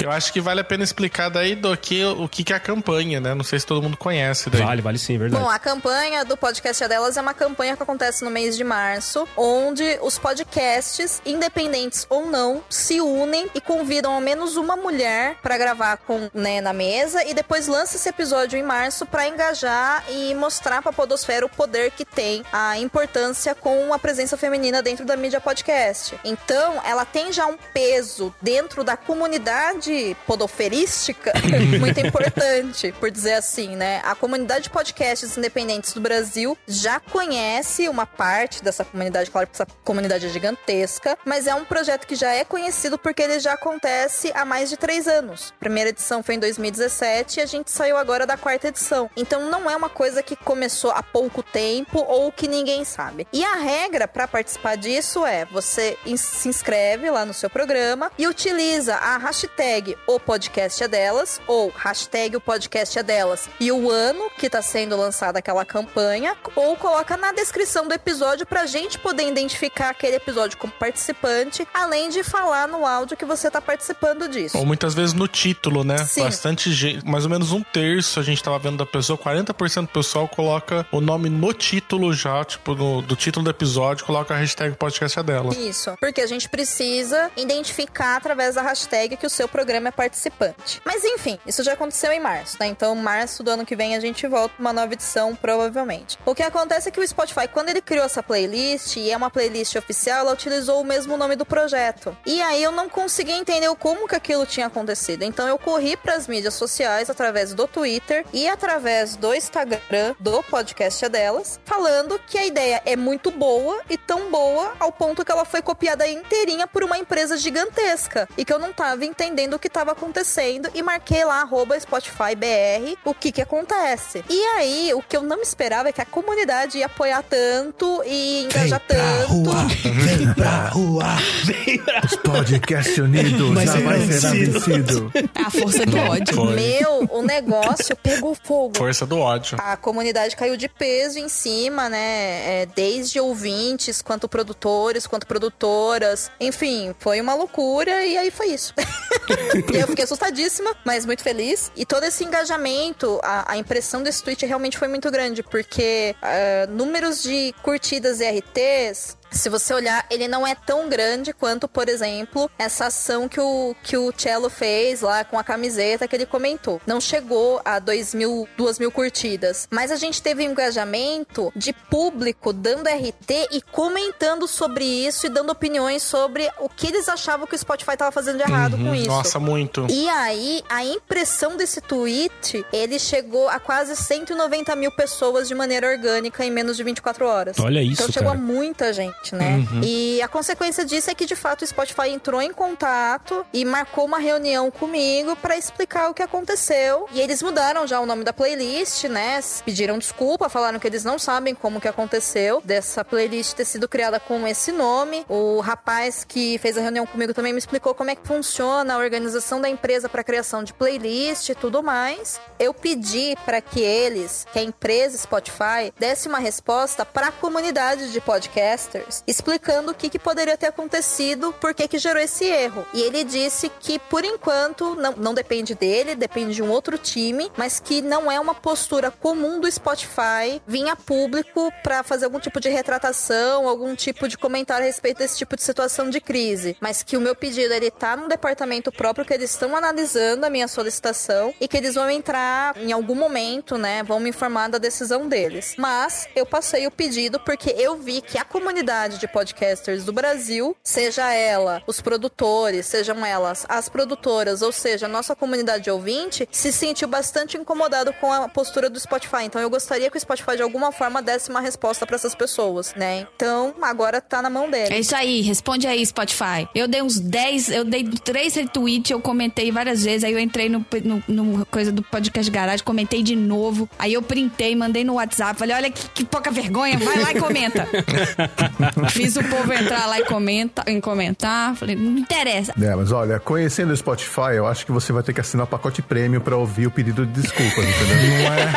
Eu acho que vale a pena explicar daí do que, o que, que é a campanha, né? Não sei se todo mundo conhece daí. Vale, vale sim, é verdade. Bom, a campanha do podcast é delas é uma campanha que acontece no mês de março, onde os podcasts, independentes ou não, se unem e convidam ao menos uma mulher pra gravar com, né, na mesa e depois lança esse episódio em março pra engajar e mostrar pra podosfera o poder que tem a importância com a presença feminina dentro da mídia podcast. Então, ela tem já um peso dentro da comunidade podoferística muito importante, por dizer assim, né? A comunidade de podcasts independentes do Brasil já conhece uma parte dessa comunidade, claro que essa comunidade é gigantesca, mas é um projeto que já é conhecido porque ele já acontece há mais de três anos. A primeira edição foi em 2017 e a gente saiu agora da quarta edição. Então não é uma coisa que começou há pouco tempo ou que ninguém sabe. E a regra para participar disso é você se inscreve lá no seu programa e utiliza a hashtag o podcast é delas ou hashtag o podcast é delas e o ano que tá sendo lançada aquela campanha ou coloca na descrição do episódio pra gente poder identificar aquele episódio como participante, além de falar no áudio que você tá participando disso. Ou muitas vezes no título, né? Sim. Bastante gente, mais ou menos um terço a gente tava vendo da pessoa, 40% do pessoal coloca o nome no título já, tipo, no- do título do episódio, coloca a hashtag podcast é dela. Isso, porque a gente precisa identificar através da hashtag que o seu programa é participante. Mas enfim, isso já aconteceu em março, tá? Então, março do ano que vem a gente volta uma nova edição, provavelmente. O que acontece é que o Spotify, quando ele criou essa playlist, e é uma playlist oficial, ela utilizou o mesmo nome do projeto. E aí eu não consegui entender como que aquilo tinha acontecido. Então eu corri para as mídias sociais através do Twitter e através do Instagram do podcast é delas, falando que a ideia é muito boa e tão boa ao ponto que ela foi copiada inteirinha por uma empresa gigantesca e que eu não tava entendendo o que tava acontecendo e marquei lá arroba Spotify BR o que que acontece. E aí, o que eu não esperava é que a comunidade ia apoiar tanto e engajar tanto. vem pra rua, vem pra Os podcasts unidos Mas jamais será vencido. vencido. A força do ódio. Foi. Meu, o negócio pegou fogo. Força do ódio. A comunidade caiu de peso em cima, né? É, desde ouvintes, quanto produtores, quanto produtoras. Enfim, foi uma uma loucura e aí foi isso. e eu fiquei assustadíssima, mas muito feliz. E todo esse engajamento, a, a impressão desse tweet realmente foi muito grande, porque uh, números de curtidas e RTs se você olhar, ele não é tão grande quanto, por exemplo, essa ação que o, que o Cello fez lá com a camiseta que ele comentou. Não chegou a 2 mil, 2 mil curtidas, mas a gente teve um engajamento de público dando RT e comentando sobre isso e dando opiniões sobre o que eles achavam que o Spotify estava fazendo de errado Uhum, com isso. Nossa, muito. E aí, a impressão desse tweet, ele chegou a quase 190 mil pessoas de maneira orgânica em menos de 24 horas. Olha isso, Então chegou cara. a muita gente, né? E a consequência disso é que, de fato, o Spotify entrou em contato e marcou uma reunião comigo pra explicar o que aconteceu. E eles mudaram já o nome da playlist, né? Pediram desculpa, falaram que eles não sabem como que aconteceu dessa playlist ter sido criada com esse nome. O rapaz que fez a reunião comigo também me explicou como é que funciona a organização da empresa para criação de playlist e tudo mais. Eu pedi para que eles, que a empresa Spotify, desse uma resposta para a comunidade de podcasters, explicando o que, que poderia ter acontecido, por que que gerou esse erro. E ele disse que por enquanto não, não depende dele, depende de um outro time, mas que não é uma postura comum do Spotify vir a público para fazer algum tipo de retratação, algum tipo de comentário a respeito desse tipo de situação de crise, mas que o meu pedido ele tá num departamento próprio que eles estão analisando a minha solicitação e que eles vão entrar em algum momento, né, vão me informar da decisão deles. Mas eu passei o pedido porque eu vi que a comunidade de podcasters do Brasil, seja ela os produtores, sejam elas as produtoras, ou seja, a nossa comunidade de ouvinte, se sentiu bastante incomodado com a postura do Spotify. Então eu gostaria que o Spotify de alguma forma desse uma resposta para essas pessoas, né? Então agora tá na mão É dele. isso aí, responde aí, Spotify. Eu dei uns 10, eu dei três retweets, eu comentei várias vezes, aí eu entrei no, no, no coisa do podcast garagem, comentei de novo, aí eu printei, mandei no WhatsApp, falei, olha que, que pouca vergonha, vai lá e comenta. Fiz o povo entrar lá e comenta, em comentar, falei, não interessa. É, mas olha, conhecendo o Spotify, eu acho que você vai ter que assinar o pacote prêmio pra ouvir o pedido de desculpas, entendeu? Não é.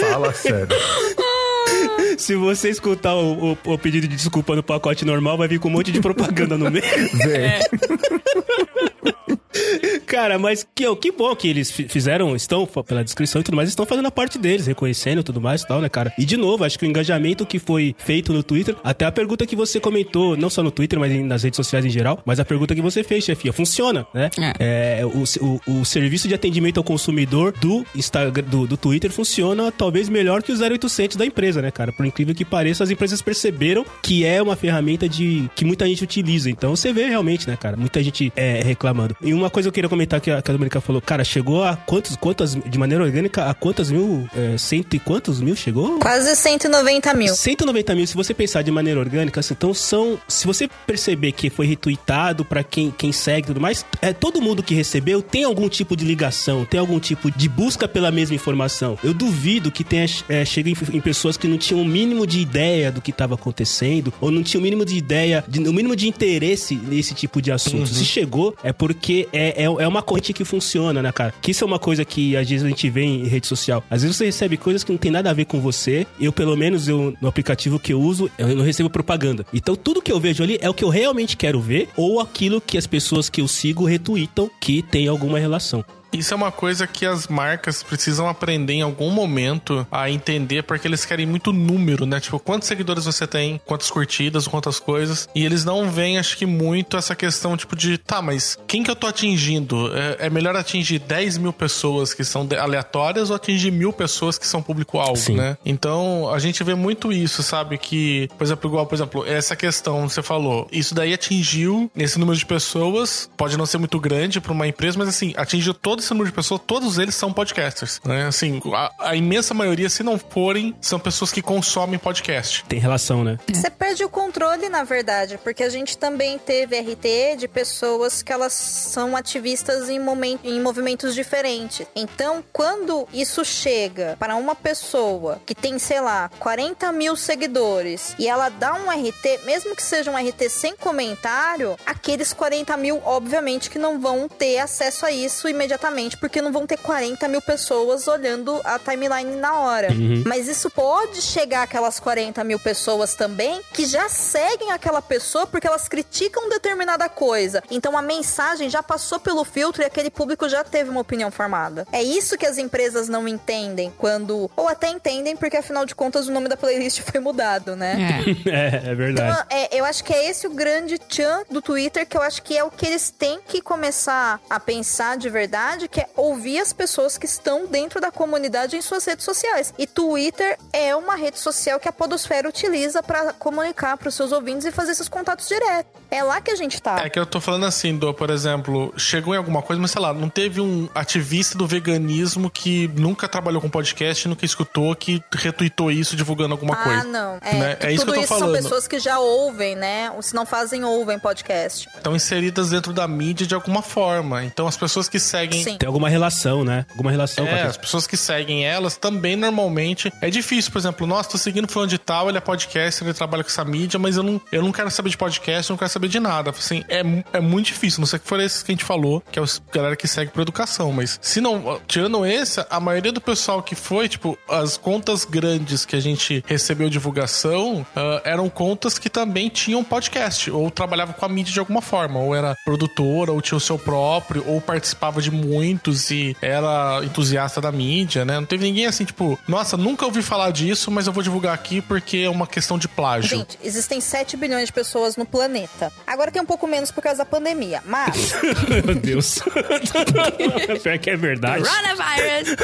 Fala sério. Se você escutar o, o- o pedido de desculpa no pacote normal, vai vir com um monte de propaganda no meio. Vem. Cara, mas que, que bom que eles fi- fizeram, estão, pela descrição e tudo mais, estão fazendo a parte deles, reconhecendo e tudo mais e tal, né, cara? E de novo, acho que o engajamento que foi feito no Twitter, até a pergunta que você comentou, não só no Twitter, mas nas redes sociais em geral, mas a pergunta que você fez, chefia, funciona, né? É, o, o, o serviço de atendimento ao consumidor do Instagram, do, do Twitter funciona talvez melhor que o 0800 da empresa, né, cara? Por incrível que pareça, as empresas perceberam que é uma ferramenta de que muita gente utiliza. Então você vê realmente, né, cara? Muita gente é, reclamando. E uma coisa eu queria comentar que a, que a Dominica falou, cara, chegou a quantos, quantas, de maneira orgânica, a quantas mil, é, cento e quantos mil chegou? Quase 190 mil. 190 mil, se você pensar de maneira orgânica, assim, então são. Se você perceber que foi retweetado pra quem, quem segue e tudo mais, é, todo mundo que recebeu tem algum tipo de ligação, tem algum tipo de busca pela mesma informação. Eu duvido que tenha é, chega em, em pessoas que não tinham o mínimo de ideia do que estava acontecendo, ou não tinham o mínimo de ideia, de, o mínimo de interesse nesse tipo de assunto. Se chegou, é porque é, é, é uma corrente que funciona, né, cara? Que isso é uma coisa que às vezes a gente vê em rede social. Às vezes você recebe coisas que não tem nada a ver com você. Eu, pelo menos, eu, no aplicativo que eu uso, eu não recebo propaganda. Então, tudo que eu vejo ali é o que eu realmente quero ver ou aquilo que as pessoas que eu sigo retweetam que tem alguma relação. Isso é uma coisa que as marcas precisam aprender em algum momento a entender, porque eles querem muito número, né? Tipo, quantos seguidores você tem, quantas curtidas, quantas coisas. E eles não veem, acho que, muito essa questão, tipo, de tá, mas quem que eu tô atingindo? É, é melhor atingir 10 mil pessoas que são aleatórias ou atingir mil pessoas que são público-alvo, né? Então, a gente vê muito isso, sabe? Que, por exemplo, igual, por exemplo, essa questão, você falou, isso daí atingiu esse número de pessoas, pode não ser muito grande pra uma empresa, mas assim, atingiu todo esse número de pessoas, todos eles são podcasters, né? Assim, a, a imensa maioria, se não forem, são pessoas que consomem podcast. Tem relação, né? Você perde o controle, na verdade, porque a gente também teve RT de pessoas que elas são ativistas em, momen- em movimentos diferentes. Então, quando isso chega para uma pessoa que tem, sei lá, 40 mil seguidores e ela dá um RT, mesmo que seja um RT sem comentário, aqueles 40 mil, obviamente, que não vão ter acesso a isso imediatamente. Justamente porque não vão ter 40 mil pessoas olhando a timeline na hora. Mas isso pode chegar àquelas 40 mil pessoas também que já seguem aquela pessoa porque elas criticam determinada coisa. Então a mensagem já passou pelo filtro e aquele público já teve uma opinião formada. É isso que as empresas não entendem quando. Ou até entendem, porque afinal de contas o nome da playlist foi mudado, né? É. É, é verdade. Então, é, eu acho que é esse o grande tchan do Twitter, que eu acho que é o que eles têm que começar a pensar de verdade, que é ouvir as pessoas que estão dentro da comunidade em suas redes sociais. E Twitter é uma rede social que a Podosfera utiliza para comunicar para os seus ouvintes e fazer esses contatos diretos. É lá que a gente tá. É que eu tô falando assim, do, por exemplo, chegou em alguma coisa, mas sei lá, não teve um ativista do veganismo que nunca trabalhou com podcast, nunca escutou, que retweetou isso divulgando alguma Ah, coisa. não. É, Né? É isso que tudo eu tô isso falando. são pessoas que já ouvem, né? Ou se não fazem, ouvem podcast. Estão inseridas dentro da mídia de alguma forma. Então as pessoas que seguem. Sim. Tem alguma relação, né? Alguma relação com É, a as pessoas que seguem elas também normalmente. É difícil, por exemplo, nossa, tô seguindo fulano de tal, ele é podcaster, ele trabalha com essa mídia, mas eu não, eu não quero saber de podcast, eu não quero saber de nada. Assim, é, é muito difícil. Não sei que for esses que a gente falou, que é os galera que segue por educação. Mas se não, tirando esse, a maioria do pessoal que foi, tipo, as contas grandes que a gente recebeu divulgação ah, eram contas que também tinham podcast, ou trabalhavam com a mídia de alguma forma, ou era produtora, ou tinha o seu próprio, ou participava de muitos e era entusiasta da mídia, né? Não teve ninguém assim, tipo, nossa, nunca ouvi falar disso, mas eu vou divulgar aqui porque é uma questão de plágio. Gente, existem 7 bilhões de pessoas no planeta. Agora tem um pouco menos por causa da pandemia, mas Meu Deus. Pior que é verdade. Coronavirus.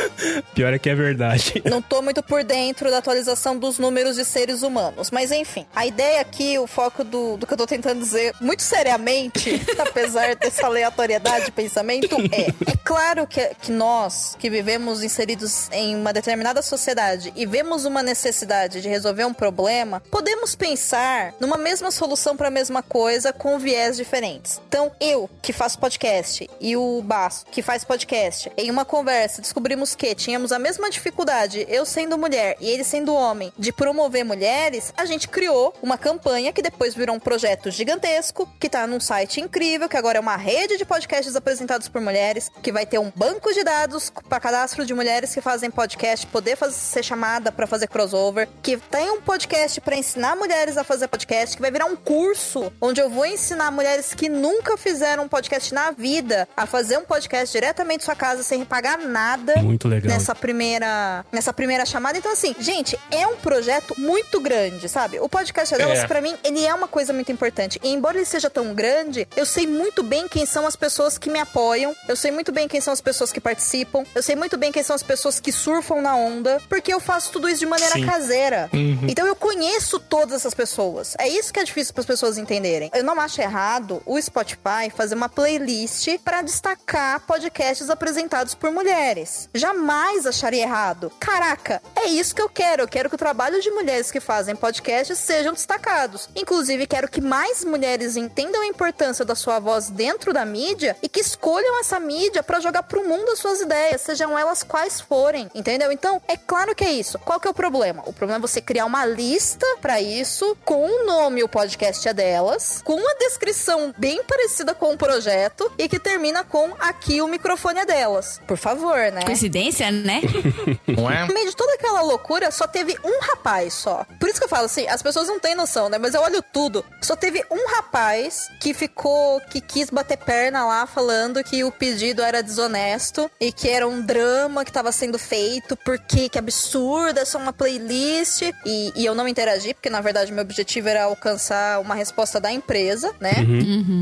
Pior é que é verdade. não tô muito por dentro da atualização dos números de seres humanos. Mas enfim, a ideia aqui, o foco do, do que eu tô tentando dizer, muito seriamente, apesar dessa aleatoriedade de pensamento, é: é claro que, que nós, que vivemos inseridos em uma determinada sociedade e vemos uma necessidade de resolver um problema, podemos pensar numa mesma solução para a mesma coisa com viés diferentes. Então, eu, que faço podcast, e o Basso, que faz podcast, em uma conversa descobrimos que tínhamos a mesma dificuldade, eu sendo mulher e ele sendo homem, de promover mulheres, a gente criou uma campanha que depois virou um projeto gigantesco, que tá num site incrível, que agora é uma rede de podcasts apresentados por mulheres, que vai ter um banco de dados para cadastro de mulheres que fazem podcast, poder fazer, ser chamada para fazer crossover, que tem um podcast para ensinar mulheres a fazer podcast, que vai virar um curso onde eu vou ensinar mulheres que nunca fizeram um podcast na vida a fazer um podcast diretamente de sua casa sem pagar nada Muito legal. nessa primeira nessa primeira chamada. Então assim, gente, é um projeto muito grande, sabe? O podcast delas É. pra mim, ele é uma coisa muito importante. E embora ele seja tão grande, eu sei muito bem quem são as pessoas que me apoiam, eu sei muito bem quem são as pessoas que participam, eu sei muito bem quem são as pessoas que surfam na onda, porque eu faço tudo isso de maneira Sim. caseira. Então eu conheço todas essas pessoas. É isso que é difícil para as pessoas entenderem. Eu não acho errado o Spotify fazer uma playlist para destacar podcasts apresentados por mulheres. Jamais acharia errado. Caraca, é isso que eu quero. Eu quero que o trabalho de mulheres que fazem podcasts sejam destacados. Inclusive, quero que mais mulheres entendam a importância da sua voz dentro da mídia e que escolham essa mídia para jogar pro mundo as suas ideias, sejam elas quais forem, entendeu? Então, é claro que é isso. Qual que é o problema? O problema é você criar uma lista para isso, com o nome, o podcast é delas, com uma descrição bem parecida com o projeto e que termina com aqui o microfone é delas. Por favor, né? Coincidência, né? Não é? No meio de toda aquela loucura, só teve um rapaz só. Por isso que eu falo assim, as pessoas não têm noção, né? Mas eu olho tudo. Só teve um rapaz que ficou, que quis bater perna lá, falando que o pedido era desonesto e que era um drama que tava sendo feito, porque que absurdo, é só uma playlist. E, e eu não interagi, porque na verdade meu objetivo era alcançar uma resposta da empresa, né?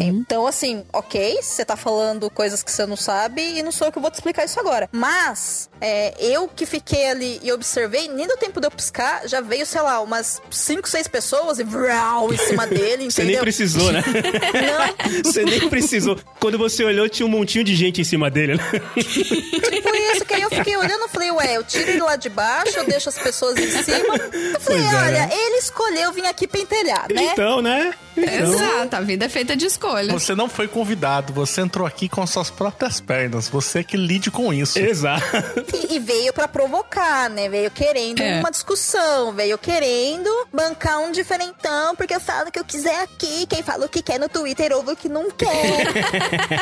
Então, assim, ok, você tá falando coisas que você não sabe e não sou eu que vou te explicar isso agora. Mas, é, eu que fiquei ali e observei, nem deu tempo de eu piscar, já veio, sei lá, umas 5, 6 pessoas e vrau em cima dele, Você nem entendeu? precisou, né? Não, Você nem precisou. Quando você olhou, tinha um montinho de gente em cima dele. né? tipo isso, que aí eu fiquei olhando e falei, ué, eu tiro ele lá de baixo, eu deixo as pessoas em cima. Eu falei, Pois é, olha, né? ele escolheu vir aqui pentelhar, né? Então, né? Exato, a vida é feita de escolhas. Você não foi convidado, você entrou aqui com suas próprias pernas. Você que lide com isso. Exato. E, e veio pra provocar, né? Veio querendo É. uma discussão, veio querendo bancar um diferentão, porque eu falo o que eu quiser aqui. Quem fala o que quer no Twitter ouve o que não quer.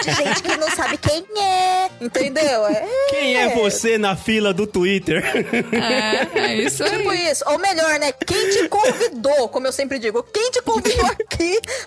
De gente que não sabe quem é. Entendeu? É. Quem é você na fila do Twitter? É, é isso aí. Tipo isso. Ou melhor, né? Quem te convidou, como eu sempre digo, quem te convidou aqui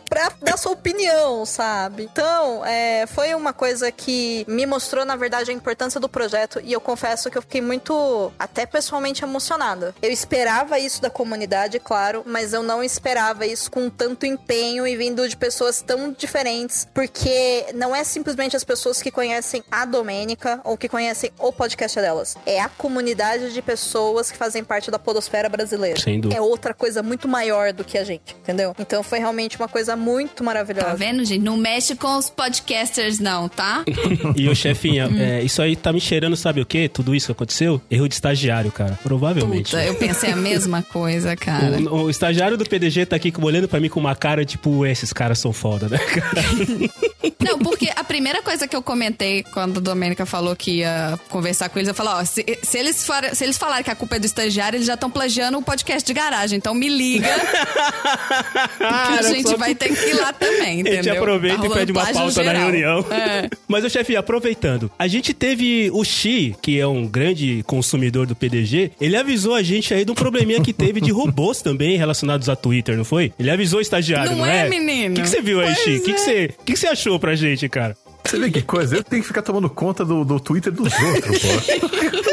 pra dar sua opinião, sabe? Então, é, foi uma coisa que me mostrou, na verdade, a importância do projeto e eu confesso que eu fiquei muito, até pessoalmente, emocionada. Eu esperava isso da comunidade, claro, mas eu não esperava isso com tanto empenho e vindo de pessoas tão diferentes, porque não é simplesmente as pessoas que conhecem a Domênica ou que conhecem o podcast delas. É a comunidade de pessoas que fazem parte da podosfera brasileira. É outra coisa muito maior do que a gente, entendeu? Então foi realmente uma coisa muito maravilhosa. Tá vendo, gente? Não mexe com os podcasters, não, tá? E o chefinha, é, isso aí tá me cheirando, sabe o quê? Tudo isso que aconteceu? Erro de estagiário, cara. Provavelmente. Puta, eu pensei a mesma coisa, cara. O, o estagiário do PDG tá aqui olhando pra mim com uma cara tipo, esses caras são foda, né, cara? Não, porque a primeira coisa que eu comentei quando a Domênica falou que ia conversar com eles, eu falei, ó, se, se eles, for, se eles falarem que a culpa é do estagiário, eles já estão plagiando o podcast de garagem. Então me liga que a gente vai ter que ir lá também, A entendeu? gente aproveita Tá e pede uma pauta na geral. reunião. É. Mas, o chefe, aproveitando, a gente teve o Xi, que é um grande consumidor do PDG, ele avisou a gente aí de um probleminha que teve de robôs também relacionados a Twitter, não foi? Ele avisou o estagiário, não, Não é, menino? O que, que você viu aí, Pois Xi? O que, que, é. você, o que, que você achou pra gente, cara? Você vê que coisa? Eu tenho que ficar tomando conta do, do Twitter dos outros, pô.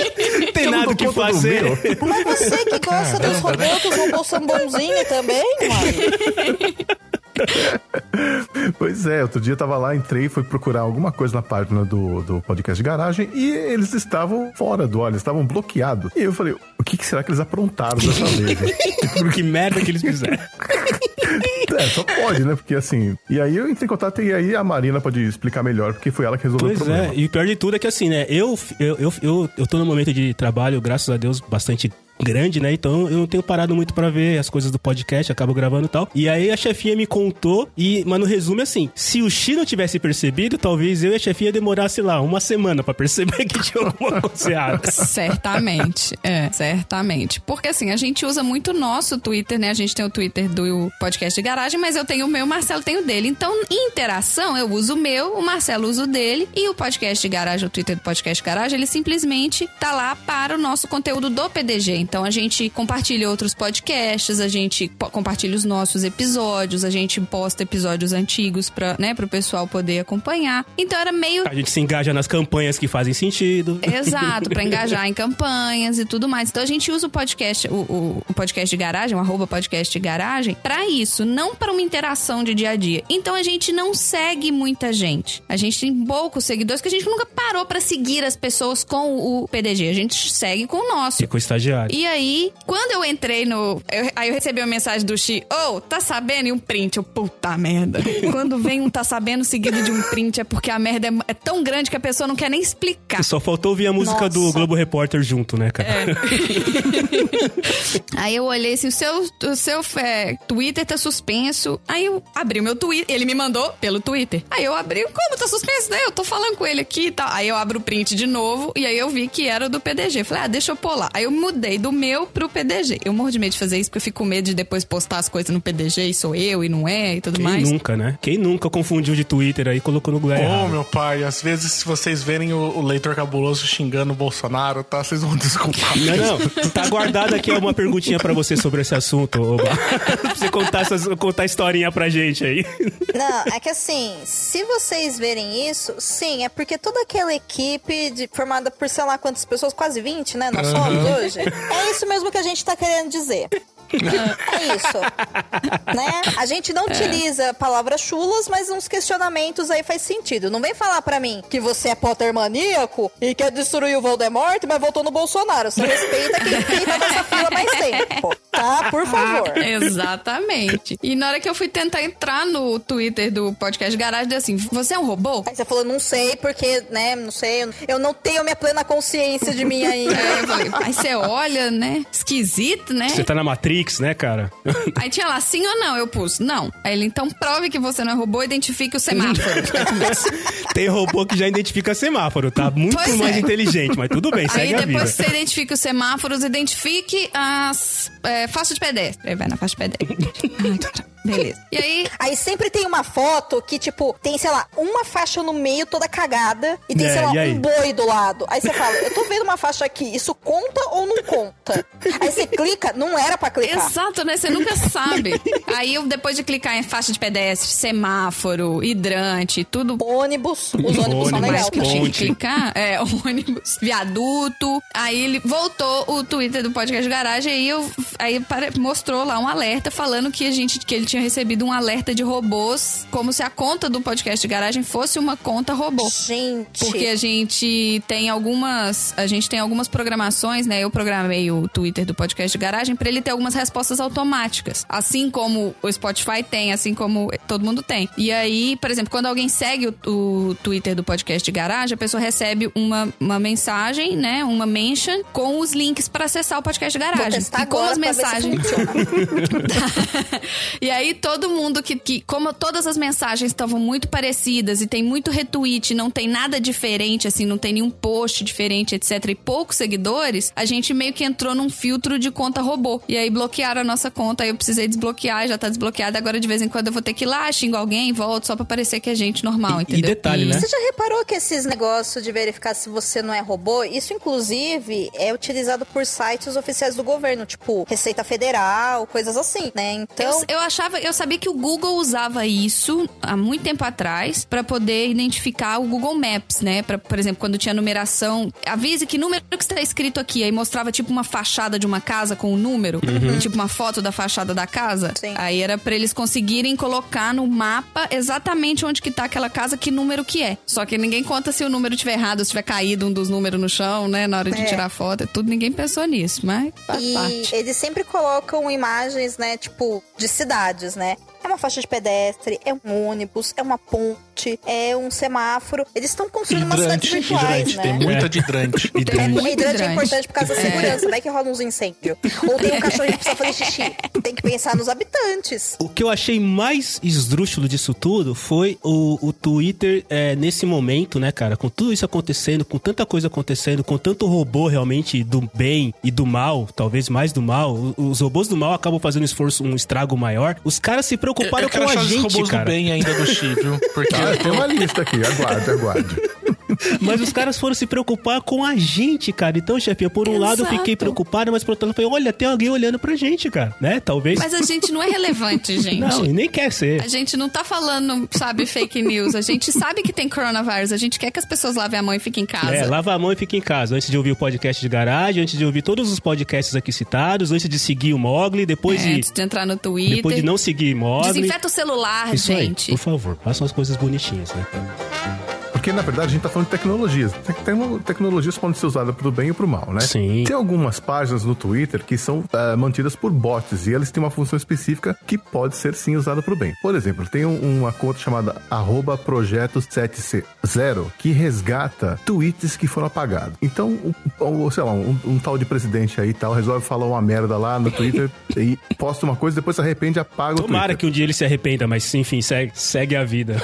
Não tem Eu não nada dou o que do fazer. Mas você que gosta dos robôs, os robôs são bonzinhos também, mano. Pois é, outro dia eu tava lá, entrei, fui procurar alguma coisa na página do, do podcast de garagem e eles estavam fora do eles estavam bloqueados. E eu falei, o que, que será que eles aprontaram dessa vez? que merda que eles fizeram. é, só pode, né? Porque assim. E aí eu entrei em contato e aí a Marina pode explicar melhor, porque foi ela que resolveu Pois o problema. é, e o pior de tudo é que assim, né? Eu, eu, eu, eu, eu tô num momento de trabalho, graças a Deus, bastante grande, né? Então eu não tenho parado muito pra ver as coisas do podcast, acabo gravando e tal. E aí a chefinha me contou, e, mas no resumo é assim: se o Xi não tivesse percebido, talvez eu e a chefinha demorasse lá uma semana pra perceber que tinha alguma coisa errada. Certamente, é, certamente. Porque assim, a gente usa muito o nosso Twitter, né? A gente tem o Twitter do podcast de garagem, mas eu tenho o meu, o Marcelo tem o dele. Então, em interação, eu uso o meu, o Marcelo usa o dele, e o podcast de garagem, o Twitter do podcast de garagem, ele simplesmente tá lá para o nosso conteúdo do PDG. Então, a gente compartilha outros podcasts, a gente compartilha os nossos episódios, a gente posta episódios antigos pra, né, pro pessoal poder acompanhar. Então, era meio A gente se engaja nas campanhas que fazem sentido. Exato, pra engajar em campanhas e tudo mais. Então a gente usa o podcast, o, o- o podcast de garagem, o arroba podcast de garagem, pra isso, não para uma interação de dia a dia. Então a gente não segue muita gente. A gente tem poucos seguidores que a gente nunca parou pra seguir as pessoas com o PDG. A gente segue com o nosso. Ficou estagiário. E aí, quando eu entrei no. eu- aí eu recebi uma mensagem do Xi, ô, tá sabendo? E um print. Eu, puta merda. quando vem um tá sabendo seguido de um print, é porque a merda é, é tão grande que a pessoa não quer nem explicar. Só faltou ouvir a música do Nossa. Globo Repórter junto, né, cara? Aí eu olhei assim, o seu, o seu é, Twitter tá suspenso. Aí eu abri o meu Twitter. Ele me mandou pelo Twitter. Aí eu abri, como tá suspenso? Daí eu tô falando com ele aqui e tal. Aí eu abro o print de novo e aí eu vi que era do PDG. Falei, ah, deixa eu pôr lá. Aí eu mudei do meu pro PDG. Eu morro de medo de fazer isso porque eu fico com medo de depois postar as coisas no PDG e sou eu e não é e tudo Quem mais. nunca, né? Quem nunca confundiu de Twitter aí e colocou no lugar Ô, errado? meu pai, às vezes se vocês verem o, o leitor cabuloso xingando o Bolsonaro, tá? Vocês vão desculpar. Não, não. Tá guardado aqui uma perguntinha pra você sobre esse assunto, Oba. pra você contar, essas, contar a historinha pra gente aí. Não, é que assim, se vocês verem isso, sim, é porque toda aquela equipe de- formada por sei lá quantas pessoas, quase 20, né? Nós somos hoje. É isso mesmo que a gente tá querendo dizer. É isso. Né? A gente não utiliza palavras chulas, mas uns questionamentos aí faz sentido. Não vem falar pra mim que você é Potter maníaco e quer destruir o Voldemort, mas votou no Bolsonaro. Você respeita quem, quem tá nessa fila mais tempo. Tá? Por favor. Exatamente. E na hora que eu fui tentar entrar no Twitter do podcast Garagem, deu assim: você é um robô? Aí você falou, não sei, porque, né, não sei, eu não tenho minha plena consciência de mim ainda. É, eu falei, aí você olha, né? Esquisito, né? Você tá na Matrix? Matrix, né, cara? Aí tinha lá, sim ou não? Eu pus, não. Aí ele, então prove que você não é robô, identifique o semáforo. Tem robô que já identifica semáforo, tá? Muito Pois mais é. inteligente, mas tudo bem, Aí segue a vida. depois que você identifica os semáforos, identifique as é, faixas de pedestre. Aí vai na faixa de pedestre. Ai, cara, Beleza. E aí, Aí sempre tem uma foto que, tipo, tem, sei lá, uma faixa no meio toda cagada e tem, É, sei lá, um boi do lado. Aí você fala, eu tô vendo uma faixa aqui, isso conta ou não conta? Aí você clica, não era pra clicar. Exato, né? Você nunca sabe. Aí eu, depois de clicar em faixa de pedestre, semáforo, hidrante, tudo. Ônibus, os ônibus são Ônibus, legais. que eu tinha que clicar. É, ônibus, viaduto. Aí ele voltou o Twitter do podcast Garagem aí eu aí mostrou lá um alerta falando que a gente que ele tinha recebido um alerta de robôs, como se a conta do podcast de garagem fosse uma conta robô. Gente. Porque a gente tem algumas, a gente tem algumas programações, né? Eu programei o Twitter do podcast de garagem para ele ter algumas respostas automáticas, assim como o Spotify tem, assim como todo mundo tem. E aí, por exemplo, quando alguém segue o, o Twitter do podcast de garagem, a pessoa recebe uma, uma mensagem, né? Uma mention com os links para acessar o podcast de Vou garagem. e como agora as mensagens e aí todo mundo que, que como todas as mensagens estavam muito parecidas e tem muito retweet, não tem nada diferente, assim, não tem nenhum post diferente, etc, e poucos seguidores, a gente meio que entrou num filtro de conta robô. E aí bloquearam a nossa conta, aí eu precisei desbloquear, já tá desbloqueada, agora de vez em quando eu vou ter que ir lá, xingo alguém, volto só pra parecer que é gente normal, E- e entendeu? detalhe, né? Você já reparou que esses negócios de verificar se você não é robô, isso inclusive é utilizado por sites oficiais do governo, tipo Receita Federal, coisas assim, né? Então, Eu, eu achava, eu sabia que o Google usava isso há muito tempo atrás pra poder identificar o Google Maps, né? Pra, por exemplo, quando tinha numeração, avise que número que está escrito aqui, aí mostrava tipo uma fachada de uma casa com o número, tipo uma foto da fachada da casa. Sim. Aí era pra eles conseguirem colocar no mapa exatamente onde que tá aquela casa, que número que é. Só que ninguém conta se o número tiver errado, se tiver caído um dos números no chão, né, na hora de É. tirar foto, é tudo ninguém pensou nisso, mas faz E parte. eles sempre colocam imagens, né, tipo, de cidades, né? É uma faixa de pedestre, é um ônibus, é uma ponte, é um semáforo. Eles estão construindo umas cidades Hidrante, virtuais, hidrante. né? Tem muita de hidrante. É, muito hidrante é hidrante. importante por causa da É. segurança, vai que rola uns incêndios. Ou tem um cachorro que precisa fazer xixi. Tem que pensar nos habitantes. O que eu achei mais esdrúxulo disso tudo foi o, o Twitter é, nesse momento, né, cara? Com tudo isso acontecendo, com tanta coisa acontecendo, com tanto robô realmente do bem e do mal, talvez mais do mal. Os robôs do mal acabam fazendo um esforço, um estrago maior. Os caras se preocuparam eu quero com a achar os gente, robôs cara. do bem ainda do Chi, viu? Porque Ah, tem uma lista aqui, aguarde, aguarde. Mas os caras foram se preocupar com a gente, cara. Então, chefinha, por um lado eu fiquei Exato. preocupado, mas por outro lado eu falei, olha, tem alguém olhando pra gente, cara. Né? Talvez. Mas a gente não é relevante, gente. Não, e nem quer ser. A gente não tá falando, sabe, fake news. A gente sabe que tem coronavírus. A gente quer que as pessoas lavem a mão e fiquem em casa. É, lava a mão e fica em casa. Antes de ouvir o podcast de garagem, antes de ouvir todos os podcasts aqui citados, antes de seguir o Mogli, depois, É, de, antes de entrar no Twitter. depois de não seguir Mogli. Desinfeta o celular, Isso gente. aí, por favor, façam as coisas bonitinhas, né? Porque, na verdade, a gente tá falando de tecnologias. Tec- tecno- Tecnologias podem ser usadas pro bem e pro mal, né? Sim. Tem algumas páginas no Twitter que são ah, mantidas por bots e elas têm uma função específica que pode ser sim usada pro bem. Por exemplo, tem um- uma conta chamada arroba projeto7c0 que resgata tweets que foram apagados. Então, o, o- sei lá, um, um tal de presidente aí e tal resolve falar uma merda lá no Twitter e posta uma coisa, depois se arrepende e apaga o Tomara que um dia ele se arrependa, mas enfim, segue, segue a vida.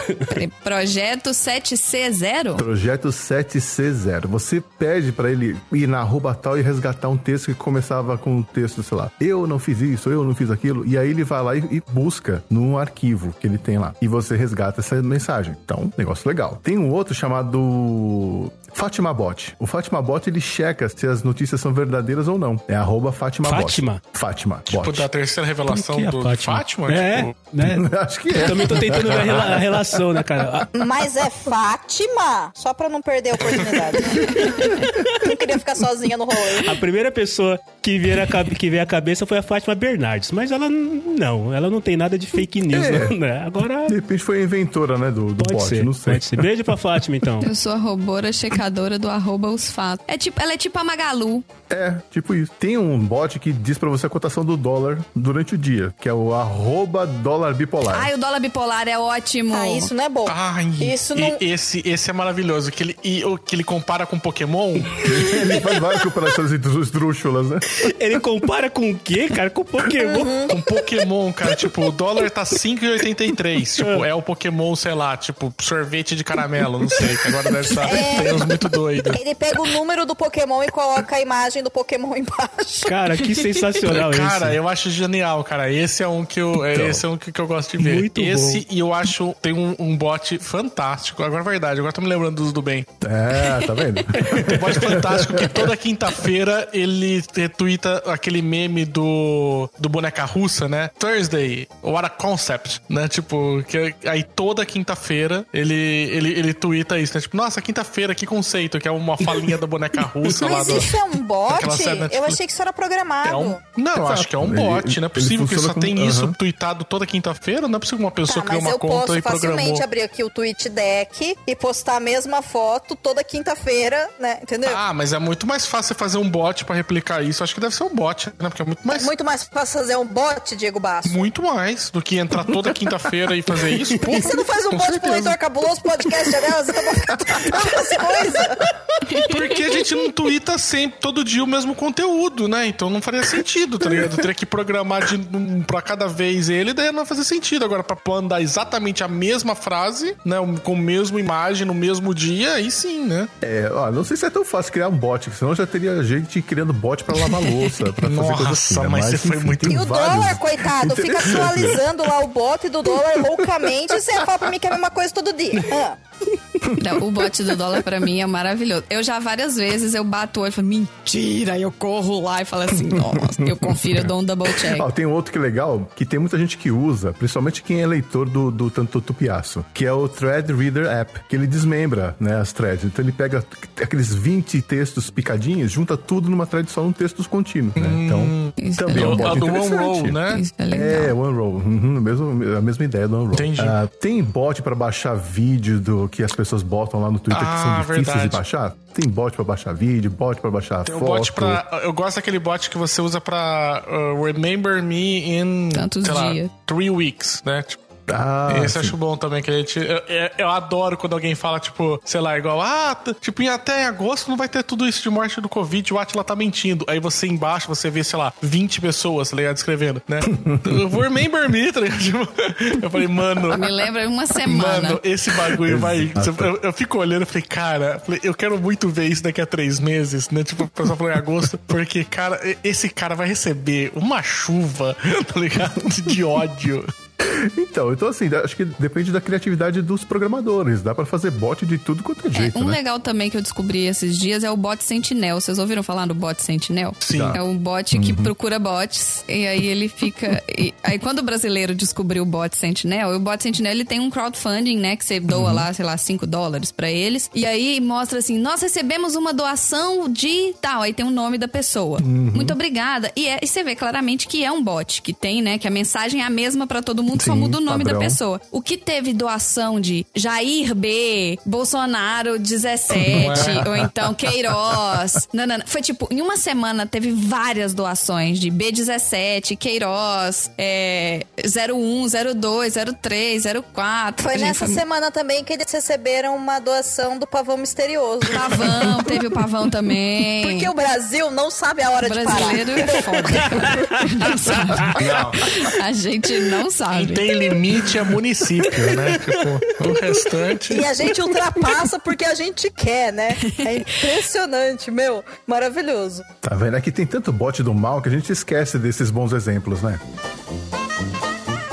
Projeto 7C0? Projeto 7C0. Você pede pra ele ir na arroba tal e resgatar um texto que começava com um texto, sei lá, eu não fiz isso, eu não fiz aquilo. E aí ele vai lá e, e busca num arquivo que ele tem lá. E você resgata essa mensagem. Então, negócio legal. Tem um outro chamado Fátima Bot. O Fátima Bot, ele checa se as notícias são verdadeiras ou não. É arroba Fátima Bot. Fátima? Fátima tipo, Bot. da terceira revelação a do Fátima? Fátima, É, tipo, né? Acho que é. Também tô tentando ver a, rela- a relação, né, cara? A- Mas é Fátima? Só pra não perder a oportunidade. não queria ficar sozinha no rolê. A primeira pessoa que veio a, cabe- que veio à cabeça foi a Fátima Bernardes, mas ela não, ela não tem nada de fake news, É. né? Agora De repente foi a inventora, né, do, do pode bot, ser, não sei. pode ser. Beijo pra Fátima, então. Eu sou a robora checadora do arroba os fatos. É tipo, ela é tipo a Magalu. É, tipo isso. Tem um bot que diz pra você a cotação do dólar durante o dia, que é o arroba dólar bipolar. Ai, o dólar bipolar é ótimo. Ah, isso não é bom. Ai, Isso não. esse, esse, esse é maravilhoso. Que ele, e, o que ele compara com Pokémon. Ele faz várias comparações esdrúxulas, né? Ele compara com o quê, cara? Com Pokémon. com Pokémon, cara. Tipo, o dólar tá 5,83. Tipo, é o Pokémon, sei lá, tipo, sorvete de caramelo, não sei. Que agora deve estar. Tem uns muito doidos. Ele pega o número do Pokémon e coloca a imagem do Pokémon embaixo. Cara, que sensacional Cara, esse. eu acho genial, cara. Esse é um que eu, é, esse é um que, eu gosto de ver. Muito esse bom. e eu acho tem um, um bot fantástico. Agora é verdade, agora tô me lembrando dos do bem. É, tá vendo? Um bot fantástico que toda quinta-feira ele retweeta aquele meme do, do boneca russa, né? Thursday, what a concept, né? Tipo, que aí toda quinta-feira ele, ele, ele twitta isso, né? Tipo, nossa, quinta-feira, que conceito, que é uma falinha da boneca russa lá Mas do. isso é um bot? Eu achei que isso era programado. É um, não, eu acho que é um Ele- bot, não é possível que só com- tem isso tweetado toda quinta-feira. Não é possível que uma pessoa Tá, criou mas uma eu conta posso e programou. facilmente abrir aqui o tweet deck e postar a mesma foto toda quinta-feira, né? Entendeu? Ah, mas é muito mais fácil você fazer um bot pra replicar isso. Acho que deve ser um bot, né? Porque é muito mais. Muito mais fácil fazer um bot, Diego Basso. Muito mais do que entrar toda quinta-feira e fazer isso. Por que você não faz um com bot pro certeza. Leitor Cabuloso podcast delas? Então vai Porque a gente não twitta sempre, todo dia o mesmo conteúdo, né? Então não faria sentido, tá ligado? Eu teria que programar de, um, pra cada vez ele, daí não vai fazer sentido. Agora, pra mandar exatamente a mesma frase, né? Com a mesma imagem no mesmo dia, aí sim, né? É, ó, não sei se é tão fácil criar um bot, senão já teria gente criando bot pra lavar louça, pra fazer Nossa, coisa assim. né? mas você foi muito- E o dólar, coitado, fica interessantes. atualizando lá o bot do dólar loucamente e você fala pra mim que é a mesma coisa todo dia. Ah, Não, o bot do dólar pra mim é maravilhoso. Eu já várias vezes eu bato o olho e falo, mentira, eu corro lá e falo assim, nossa, eu confiro, eu dou um double check. Ó, tem outro que é legal, que tem muita gente que usa, principalmente quem é leitor do, do Tanto Tupiaço, que é o Thread Reader App, que ele desmembra né, as threads. Então ele pega aqueles 20 textos picadinhos, junta tudo numa thread só num texto contínuo, né? Então, isso também é é um bot do One interessante. Roll, né? Isso é legal. É, One Roll. Uhum, mesmo, a mesma ideia do One Roll. Entendi. Ah, tem bot pra baixar vídeo do que as pessoas botam lá no Twitter que Ah, são difíceis verdade. de baixar? Tem bot pra baixar vídeo, bot pra baixar Tem um foto. bot pra. Eu gosto daquele bot que você usa pra uh, Remember Me in. Tantos lá, dias. three weeks, né? Tipo, Ah, Esse eu sim. acho bom também, que a gente. Eu, eu- eu adoro quando alguém fala, tipo, sei lá, igual, ah, tipo, em até agosto não vai ter tudo isso de morte do Covid, o Atila tá mentindo. Aí você embaixo, você vê, sei lá, 20 pessoas, tá ligado? Escrevendo, né? Eu vou remember me, tá ligado? Tipo, eu falei, mano. Me lembra uma semana. Mano, esse bagulho vai. Eu, eu fico olhando e falei, cara, eu quero muito ver isso daqui a três meses, né? Tipo, o pessoal falou em agosto, porque, cara, esse cara vai receber uma chuva, tá ligado? De ódio. Então, então assim, acho que depende da criatividade dos programadores. Dá pra fazer bot de tudo quanto é É, jeito, um né? legal também que eu descobri esses dias é o bot Sentinel. Vocês ouviram falar do bot Sentinel? Sim. Tá. É um bot que procura bots e aí ele fica. e- aí quando o brasileiro descobriu o bot Sentinel, o bot Sentinel ele tem um crowdfunding, né? Que você doa lá, sei lá, 5 dólares pra eles. E aí mostra assim: nós recebemos uma doação de tal. Aí tem o nome da pessoa. Muito obrigada. E, é- e você vê claramente que é um bot, que tem, né? Que a mensagem é a mesma pra todo mundo, só Sim, muda o nome da padrão. pessoa. O que teve doação de Jair B, Bolsonaro 17, ou então Queiroz. Não, não, não. Foi tipo, em uma semana teve várias doações de B17, Queiroz, é, 01, 02, 03, 04. Foi Gente, nessa semana também que eles receberam uma doação do pavão misterioso. Pavão, teve o pavão também. Porque o Brasil não sabe a hora O de parar. brasileiro é foda. Não sabe. A gente não Quem sabe. tem limite é município, né? Tipo, o restante. E a gente ultrapassa porque a gente quer, né? É impressionante, meu. Maravilhoso. Tá vendo? Aqui tem tanto bot do mal que a gente esquece desses bons exemplos, né?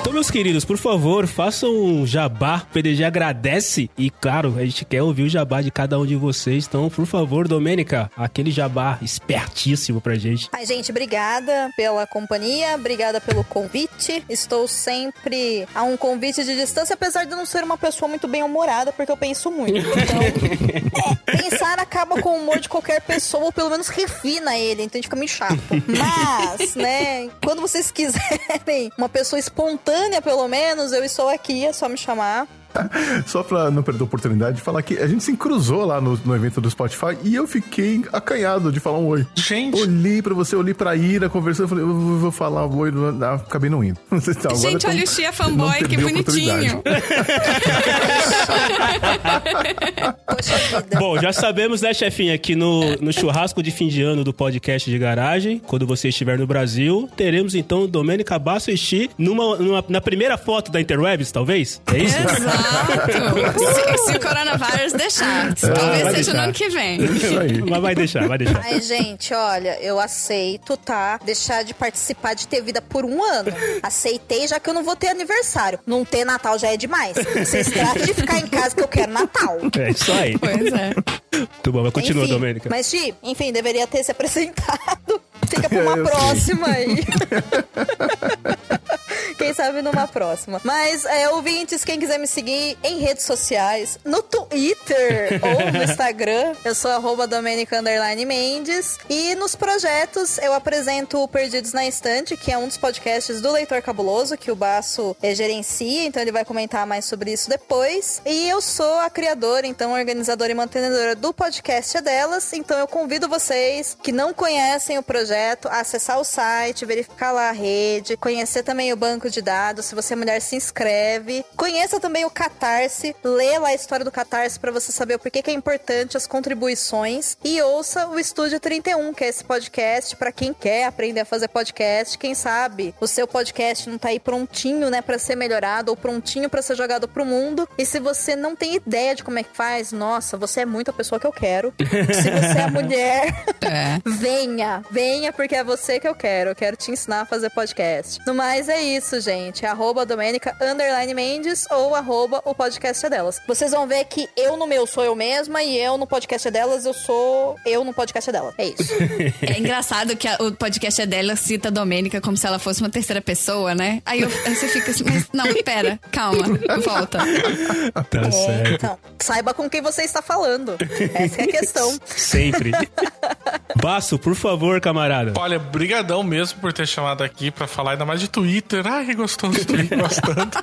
Então, meus queridos, por favor, façam um jabá. O PDG agradece. E, claro, a gente quer ouvir o jabá de cada um de vocês. Então, por favor, Domênica, aquele jabá espertíssimo pra gente. Ai, gente, obrigada pela companhia, obrigada pelo convite. Estou sempre a um convite de distância, apesar de não ser uma pessoa muito bem-humorada, porque eu penso muito. Então, é, pensar acaba com o humor de qualquer pessoa, ou pelo menos refina ele, então a gente fica meio chato. Mas, né, quando vocês quiserem uma pessoa espontânea, pelo menos, eu estou aqui, é só me chamar. Só pra não perder a oportunidade de falar que a gente se cruzou lá no, no evento do Spotify e eu fiquei acanhado de falar um oi. Gente. Olhei pra você, olhei pra Ira, conversando, falei, eu vou vou falar um oi, ah, acabei não indo. Então, agora Gente, olha o Chia não fanboy, que bonitinho. Bom, já sabemos, né, chefinha, que no, no churrasco de fim de ano do podcast de garagem, quando você estiver no Brasil, teremos então Domênica Basso e Chi numa, numa- na primeira foto da Interwebs, talvez? É isso? Exato. Se, se o coronavírus deixar. Talvez vai seja deixar. no ano que vem. Aí. Mas vai deixar, vai deixar. Ai, gente, olha, eu aceito, tá? Deixar de participar de ter vida por um ano. Aceitei, já que eu não vou ter aniversário. Não ter Natal já é demais. Vocês tratam de ficar em casa que eu quero Natal. É isso aí. Pois é. Muito bom, mas continua, Enfim, Domênica. Mas, Gi, enfim, deveria ter se apresentado. Fica pra uma sei. próxima aí. Quem sabe numa próxima. Mas, é, ouvintes, quem quiser me seguir em redes sociais, no Twitter ou no Instagram, eu sou arroba Domenica Mendes. E nos projetos, eu apresento o Perdidos na Estante, que é um dos podcasts do Leitor Cabuloso, que o Baço é, gerencia, então ele vai comentar mais sobre isso depois. E eu sou a criadora, então, organizadora e mantenedora do podcast é delas. Então eu convido vocês que não conhecem o projeto a acessar o site, verificar lá a rede, conhecer também o banco de dados. Se você é mulher, se inscreve. Conheça também o Catarse, lê lá a história do Catarse para você saber o porquê que é importante as contribuições. E ouça o Estúdio 31, que é esse podcast para quem quer aprender a fazer podcast. Quem sabe o seu podcast não tá aí prontinho, né, para ser melhorado ou prontinho para ser jogado pro mundo. E se você não tem ideia de como é que faz, nossa, você é muito a pessoa que eu quero. se você é mulher, É. Venha, venha, porque é você que eu quero. Eu quero te ensinar a fazer podcast. No mais, é isso, gente. Arroba Domênica Underline Mendes ou arroba o podcast é delas. Vocês vão ver que eu no meu sou eu mesma e eu no podcast é delas, eu sou eu no podcast é dela. É isso. É engraçado que a- o podcast é dela cita a Domênica como se ela fosse uma terceira pessoa, né? Aí, eu- aí você fica assim, mas não, pera, calma, volta. Tá É, certo. então, saiba com quem você está falando. Essa é a questão. Sempre. Baço, por favor, camarada. Olha, brigadão mesmo por ter chamado aqui pra falar ainda mais de Twitter. Ai, que gostoso de Twitter, bastante.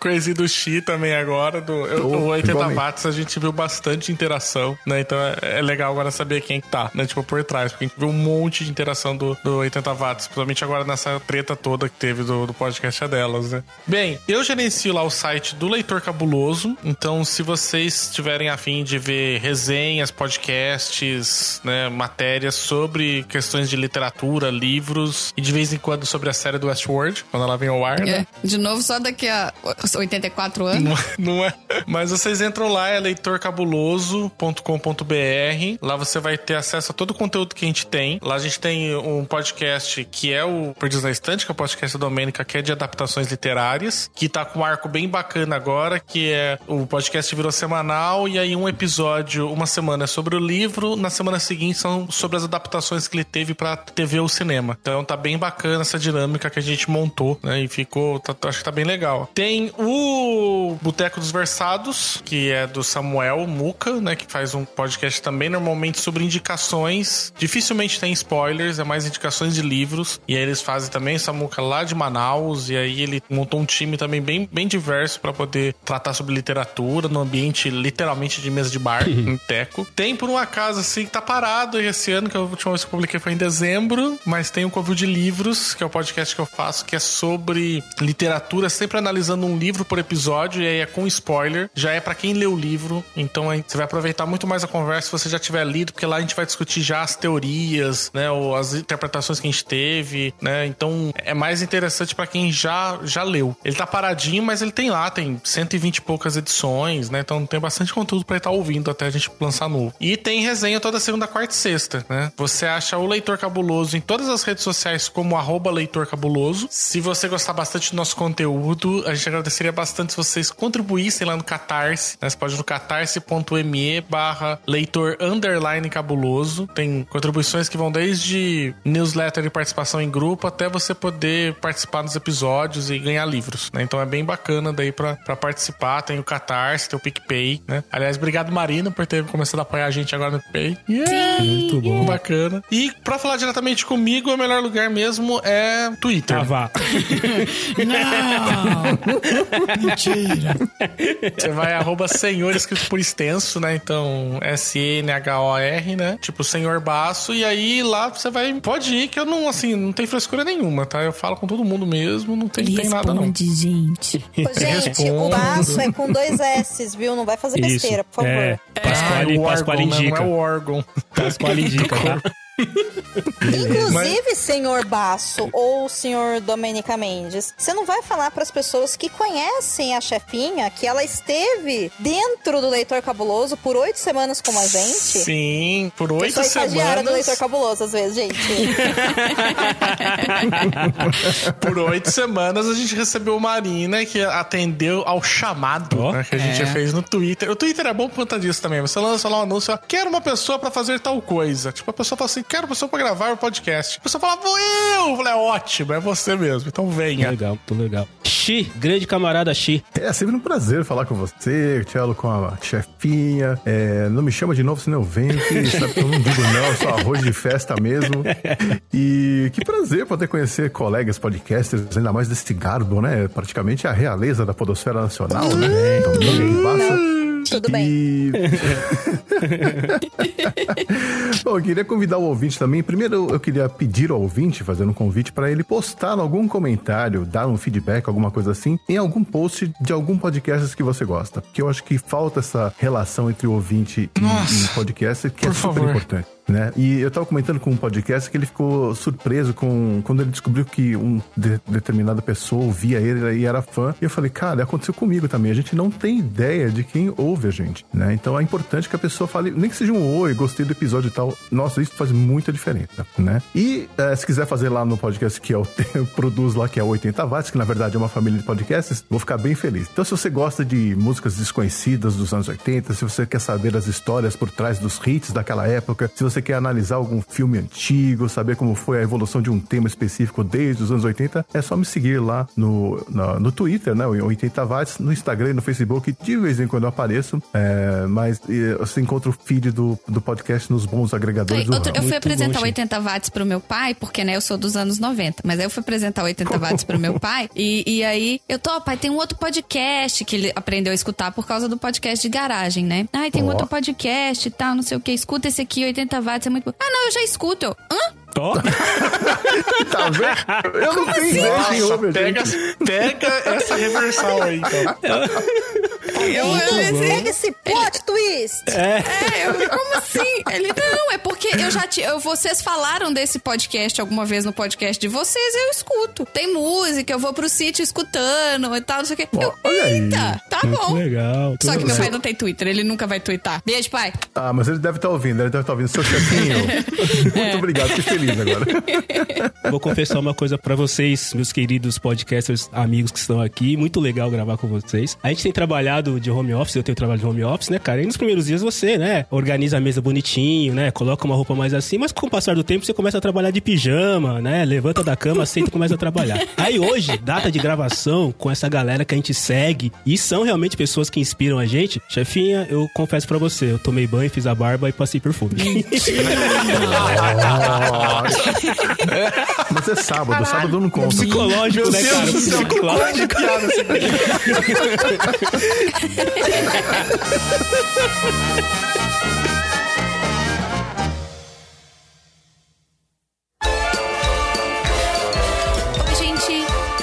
Conheci do Xi também agora, do eu, Oh, o 80 igualmente. watts, a gente viu bastante interação, né? Então é, é legal agora saber quem que tá, né? Tipo, por trás, porque a gente viu um monte de interação do, do 80 watts, principalmente agora nessa treta toda que teve do, do podcast delas, né? Bem, eu gerencio lá o site do Leitor Cabuloso, então se vocês tiverem afim de ver resenhas, podcasts, né, matérias sobre questões de literatura, livros e de vez em quando sobre a série do Westworld, quando ela vem ao ar, né? É, de novo, só daqui a 84 anos. Não, não é. Mas vocês entram lá, é leitorcabuloso.com.br. Lá você vai ter acesso a todo o conteúdo que a gente tem. Lá a gente tem um podcast que é o Perdidos na Estante, que é o podcast da Domênica, que é de adaptações literárias, que tá com um arco bem bacana agora, que é o podcast virou semanal, e aí um episódio, uma semana é sobre o livro, na semana seguinte são sobre as adaptações que ele teve pra TV ou cinema. Então tá bem bacana essa dinâmica que a gente montou, né? E ficou, tá- acho que tá bem legal. Tem o Boteco dos Versados, que é do Samuel Muca, né? Que faz um podcast também, normalmente sobre indicações. Dificilmente tem spoilers, é mais indicações de livros. E aí eles fazem também, Samuca lá de Manaus, e aí ele montou um time também bem, bem diverso pra poder tratar sobre literatura, no ambiente literalmente de mesa de bar, em teco. Tem por um acaso assim que tá parado esse ano, que a última vez que eu publiquei foi em dezembro, mas tem o Covil de Livros, que é o podcast que eu faço, que é sobre literatura, sempre analisando um livro por episódio, e aí é com spoiler. Já é pra quem lê o livro, então você vai aproveitar muito mais a conversa se você já tiver lido, porque lá a gente vai discutir já as teorias, né, ou as interpretações que a gente teve, né? Então é mais interessante pra quem já já leu. Ele tá paradinho, mas ele tem lá, tem 120 e poucas edições, né? Então tem bastante conteúdo pra estar ouvindo até a gente lançar novo. E tem resenha toda segunda, quarta e sexta, né? Você acha o Leitor Cabuloso em todas as redes sociais como Leitor Cabuloso. Se você gostar bastante do nosso conteúdo, a gente agradeceria bastante se vocês contribuíssem lá no Catarse. Né? Você pode ir no catarse.me barra leitor underline cabuloso. Tem contribuições que vão desde newsletter e participação em grupo até você poder participar dos episódios e ganhar livros, né? Então é bem bacana daí pra, pra participar. Tem o Catarse, tem o PicPay, né? Aliás, obrigado Marina por ter começado a apoiar a gente agora no PicPay. Yeah! Muito bom. Bacana. E pra falar diretamente comigo, o melhor lugar mesmo é Twitter. Ah, vá. Não! Mentira! Você vai arroba senhor escrito por extenso, né? Então, S-N-H-O-R, né? Tipo, senhor baço. E aí lá você vai. Pode ir, que eu não, assim, não tem frescura nenhuma, tá? Eu falo com todo mundo mesmo, não tem, tem nada não. responde, gente. Ô, Gente, o Respondo. baço é com dois S, viu? Não vai fazer Isso. besteira, por favor. É, Pasquale, Ah, o Pasquale órgão, indica. Não é o órgão. Pasquale indica, tá? Inclusive, senhor Basso ou senhor Domenica Mendes, você não vai falar para as pessoas que conhecem a chefinha que ela esteve dentro do Leitor Cabuloso por oito semanas como a gente? Sim, por Eu oito sou estagiária do semanas. Leitor Cabuloso, às vezes, gente. Por oito semanas a gente recebeu Marina que atendeu ao chamado Ó. né, que a gente É. fez no Twitter. O Twitter é bom por conta disso também. Você lança lá um anúncio, ó, quero uma pessoa pra fazer tal coisa. Tipo, a pessoa fala assim, quero pessoa pra gravar o podcast. A pessoa fala, vou eu! Eu falei, é ótimo, é você mesmo. Então venha. Legal, muito legal. Xi, grande camarada Xi. É sempre um prazer falar com você, Tchelo, com a chefinha. É, não me chama de novo, senão eu venho, que sabe que eu não digo não, eu sou arroz de festa mesmo. E que prazer poder conhecer colegas podcasters, ainda mais desse garbo, né? Praticamente a realeza da podosfera nacional, né? Então, ninguém passa. Tudo bem. E... Bom, eu queria convidar o ouvinte também. Primeiro, eu queria pedir ao ouvinte, fazendo um convite, para ele postar algum comentário, dar um feedback, alguma coisa assim, em algum post de algum podcast que você gosta. Porque eu acho que falta essa relação entre o ouvinte e, Nossa, e o podcast, que é super favor. importante. Né? E eu tava comentando com um podcast que ele ficou surpreso com quando ele descobriu que um de- determinada pessoa ouvia ele e era fã. E eu falei, cara, aconteceu comigo também. A gente não tem ideia de quem ouve a gente, né? Então é importante que a pessoa fale, nem que seja um oi, gostei do episódio e tal. Nossa, isso faz muita diferença, né? E eh, se quiser fazer lá no podcast que é o eu produzo lá, que é o 80 watts, que na verdade é uma família de podcasts, vou ficar bem feliz. Então, se você gosta de músicas desconhecidas dos anos 80, se você quer saber as histórias por trás dos hits daquela época, se você quer analisar algum filme antigo, saber como foi a evolução de um tema específico desde os anos 80, é só me seguir lá no, na- no Twitter, né? o 80 watts, no Instagram e no Facebook. De vez em quando eu apareço, é, mas você encontra o feed do, do podcast nos bons agregadores do Outro- eu fui apresentar bom, o 80 watts pro meu pai, porque, né, eu sou dos anos 90. Mas aí eu fui apresentar o 80 watts pro meu pai. E, e aí, eu tô, pai, tem um outro podcast que ele aprendeu a escutar por causa do podcast de garagem, né? Ai, tem um Ó. outro podcast e tal, não sei o que. Escuta esse aqui, 80 é muito bom. Ah, não, eu já escuto. Hã? Ó, Tá vendo? Eu não tenho ideia de quem Nossa, ouve a pega, gente. pega essa reversal aí, então. Eu, eu, Pega esse plot twist! É, eu, como assim? Ele, não, é porque eu já ti- eu, vocês falaram desse podcast alguma vez no podcast de vocês, eu escuto. Tem música, eu vou pro sítio escutando e tal, não sei o quê. Eu, olha aí. eita, tá muito bom. legal. Só que meu pai não tem Twitter, ele nunca vai twittar. Beijo, pai. Ah, mas ele deve estar ouvindo, ele deve estar ouvindo. Seu chefinho, muito obrigado, fiquei feliz agora. Vou confessar uma coisa pra vocês, meus queridos podcasters, amigos que estão aqui. Muito legal gravar com vocês. A gente tem trabalhado de home office, eu tenho trabalho de home office, né, cara? E nos primeiros dias você, né, organiza a mesa bonitinho, né, coloca uma roupa mais assim, mas com o passar do tempo você começa a trabalhar de pijama, né, levanta da cama, senta e começa a trabalhar. Aí hoje, data de gravação com essa galera que a gente segue e são realmente pessoas que inspiram a gente. Chefinha, eu confesso pra você, eu tomei banho, fiz a barba e passei perfume. Mas é sábado, sábado eu não conta. Psicológico, né, cara? Psicológico. de piada esse aqui. Oi, gente.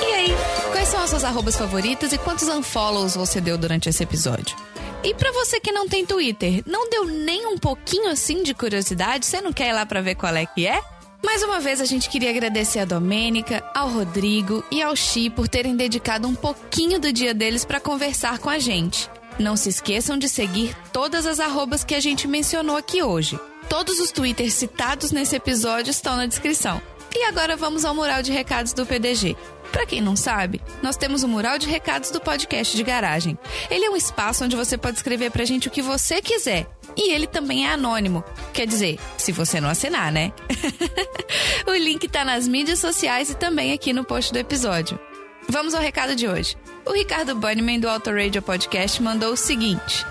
E aí? Quais são as suas arrobas favoritas e quantos unfollows você deu durante esse episódio? E pra você que não tem Twitter, não deu nem um pouquinho assim de curiosidade? Você não quer ir lá pra ver qual é que é? Mais uma vez a gente queria agradecer a Domênica, ao Rodrigo e ao Xi por terem dedicado um pouquinho do dia deles pra conversar com a gente. Não se esqueçam de seguir todas as arrobas que a gente mencionou aqui hoje. Todos os twitters citados nesse episódio estão na descrição. E agora vamos ao mural de recados do PDG. Pra quem não sabe, nós temos o mural de recados do podcast de garagem. Ele é um espaço onde você pode escrever pra gente o que você quiser. E ele também é anônimo. Quer dizer, se você não assinar, né? o link tá nas mídias sociais e também aqui no post do episódio. Vamos ao recado de hoje. O Ricardo Bunnyman do Auto Radio Podcast mandou o seguinte: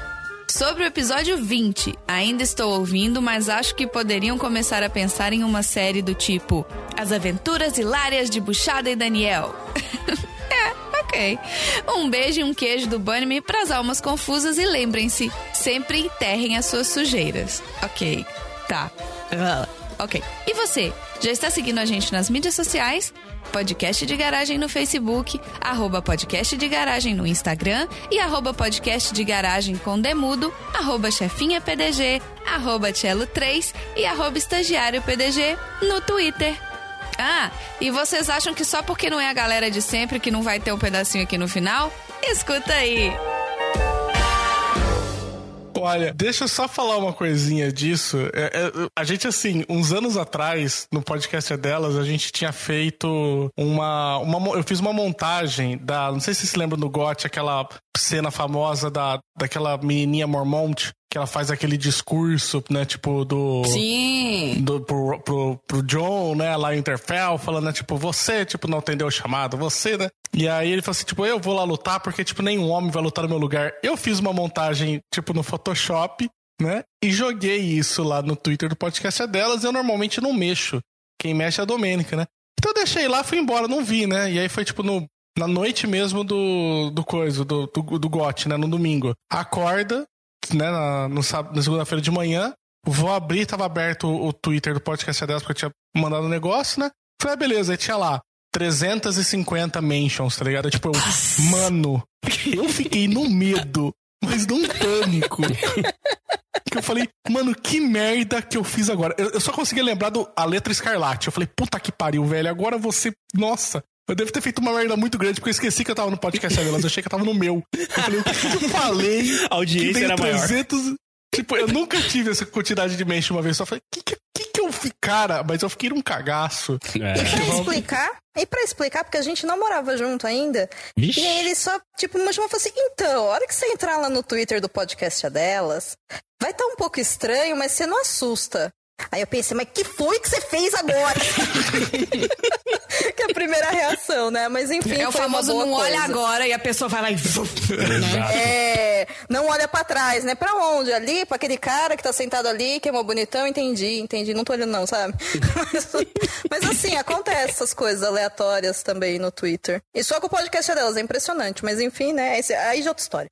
Sobre o episódio 20, ainda estou ouvindo, mas acho que poderiam começar a pensar em uma série do tipo As Aventuras Hilárias de Buchada e Daniel. Ok. Um beijo e um queijo do Bunny pras almas confusas e lembrem-se, sempre enterrem as suas sujeiras. Ok. Tá. Ok. E você? Já está seguindo a gente nas mídias sociais? Podcast de Garagem no Facebook, arroba podcast de garagem no Instagram e arroba podcast de garagem com demudo, arroba chefinha PDG, arroba cello 3 e arroba estagiário PDG no Twitter. Ah, e vocês acham que só porque não é a galera de sempre que não vai ter um pedacinho aqui no final? Escuta aí! Olha, deixa eu só falar uma coisinha disso. É, é, a gente, assim, uns anos atrás, no podcast delas, a gente tinha feito uma, uma. Eu fiz uma montagem da. Não sei se vocês lembram do GOT, aquela cena famosa da, daquela menininha Mormont que ela faz aquele discurso, né, tipo, do... Sim! Do, pro, pro, pro John, né, lá em Interfell, falando, né, tipo, você, tipo, não atendeu o chamado, você, né? E aí ele falou assim, tipo, eu vou lá lutar porque, tipo, nenhum homem vai lutar no meu lugar. Eu fiz uma montagem, tipo, no Photoshop, né, e joguei isso lá no Twitter do podcast delas, eu normalmente não mexo. Quem mexe é a Domênica, né? Então eu deixei lá, fui embora, não vi, né? E aí foi, tipo, no, na noite mesmo do, do coisa, do, do, do GOT, né? No domingo. Acorda, né, na, no, na segunda-feira de manhã. Vou abrir, tava aberto o, o Twitter do podcast delas, porque eu tinha mandado um negócio, né? Falei, ah, beleza, aí tinha lá 350 mentions, tá ligado? Tipo, eu, mano, eu fiquei no medo, mas num pânico. que eu falei, mano, que merda que eu fiz agora. Eu, eu só consegui lembrar do a letra escarlate. Eu falei, puta que pariu, velho. Agora você. Nossa. Eu devo ter feito uma merda muito grande, porque eu esqueci que eu tava no podcast delas. Eu achei que eu tava no meu. Eu falei, o que, que eu falei? A audiência era 300... maior. Tipo, eu nunca tive essa quantidade de mention uma vez. Só falei, que, que, que eu fiz? Cara, mas eu fiquei num cagaço. É. E pra explicar, e pra explicar, porque a gente não morava junto ainda. Vixe. E aí ele só, tipo, me chamou e falou assim: então, a hora que você entrar lá no Twitter do podcast delas, vai estar tá um pouco estranho, mas você não assusta. Aí eu pensei, mas que foi que você fez agora? que é a primeira reação, né? Mas enfim. É o famoso não coisa. olha agora e a pessoa vai lá e. é, não olha para trás, né? Pra onde? Ali? Pra aquele cara que tá sentado ali, que é mó bonitão? Entendi, entendi. Não tô olhando, não, sabe? mas, mas assim, acontece essas coisas aleatórias também no Twitter. E só com o podcast delas, é impressionante. Mas enfim, né? Esse, aí já é outra história.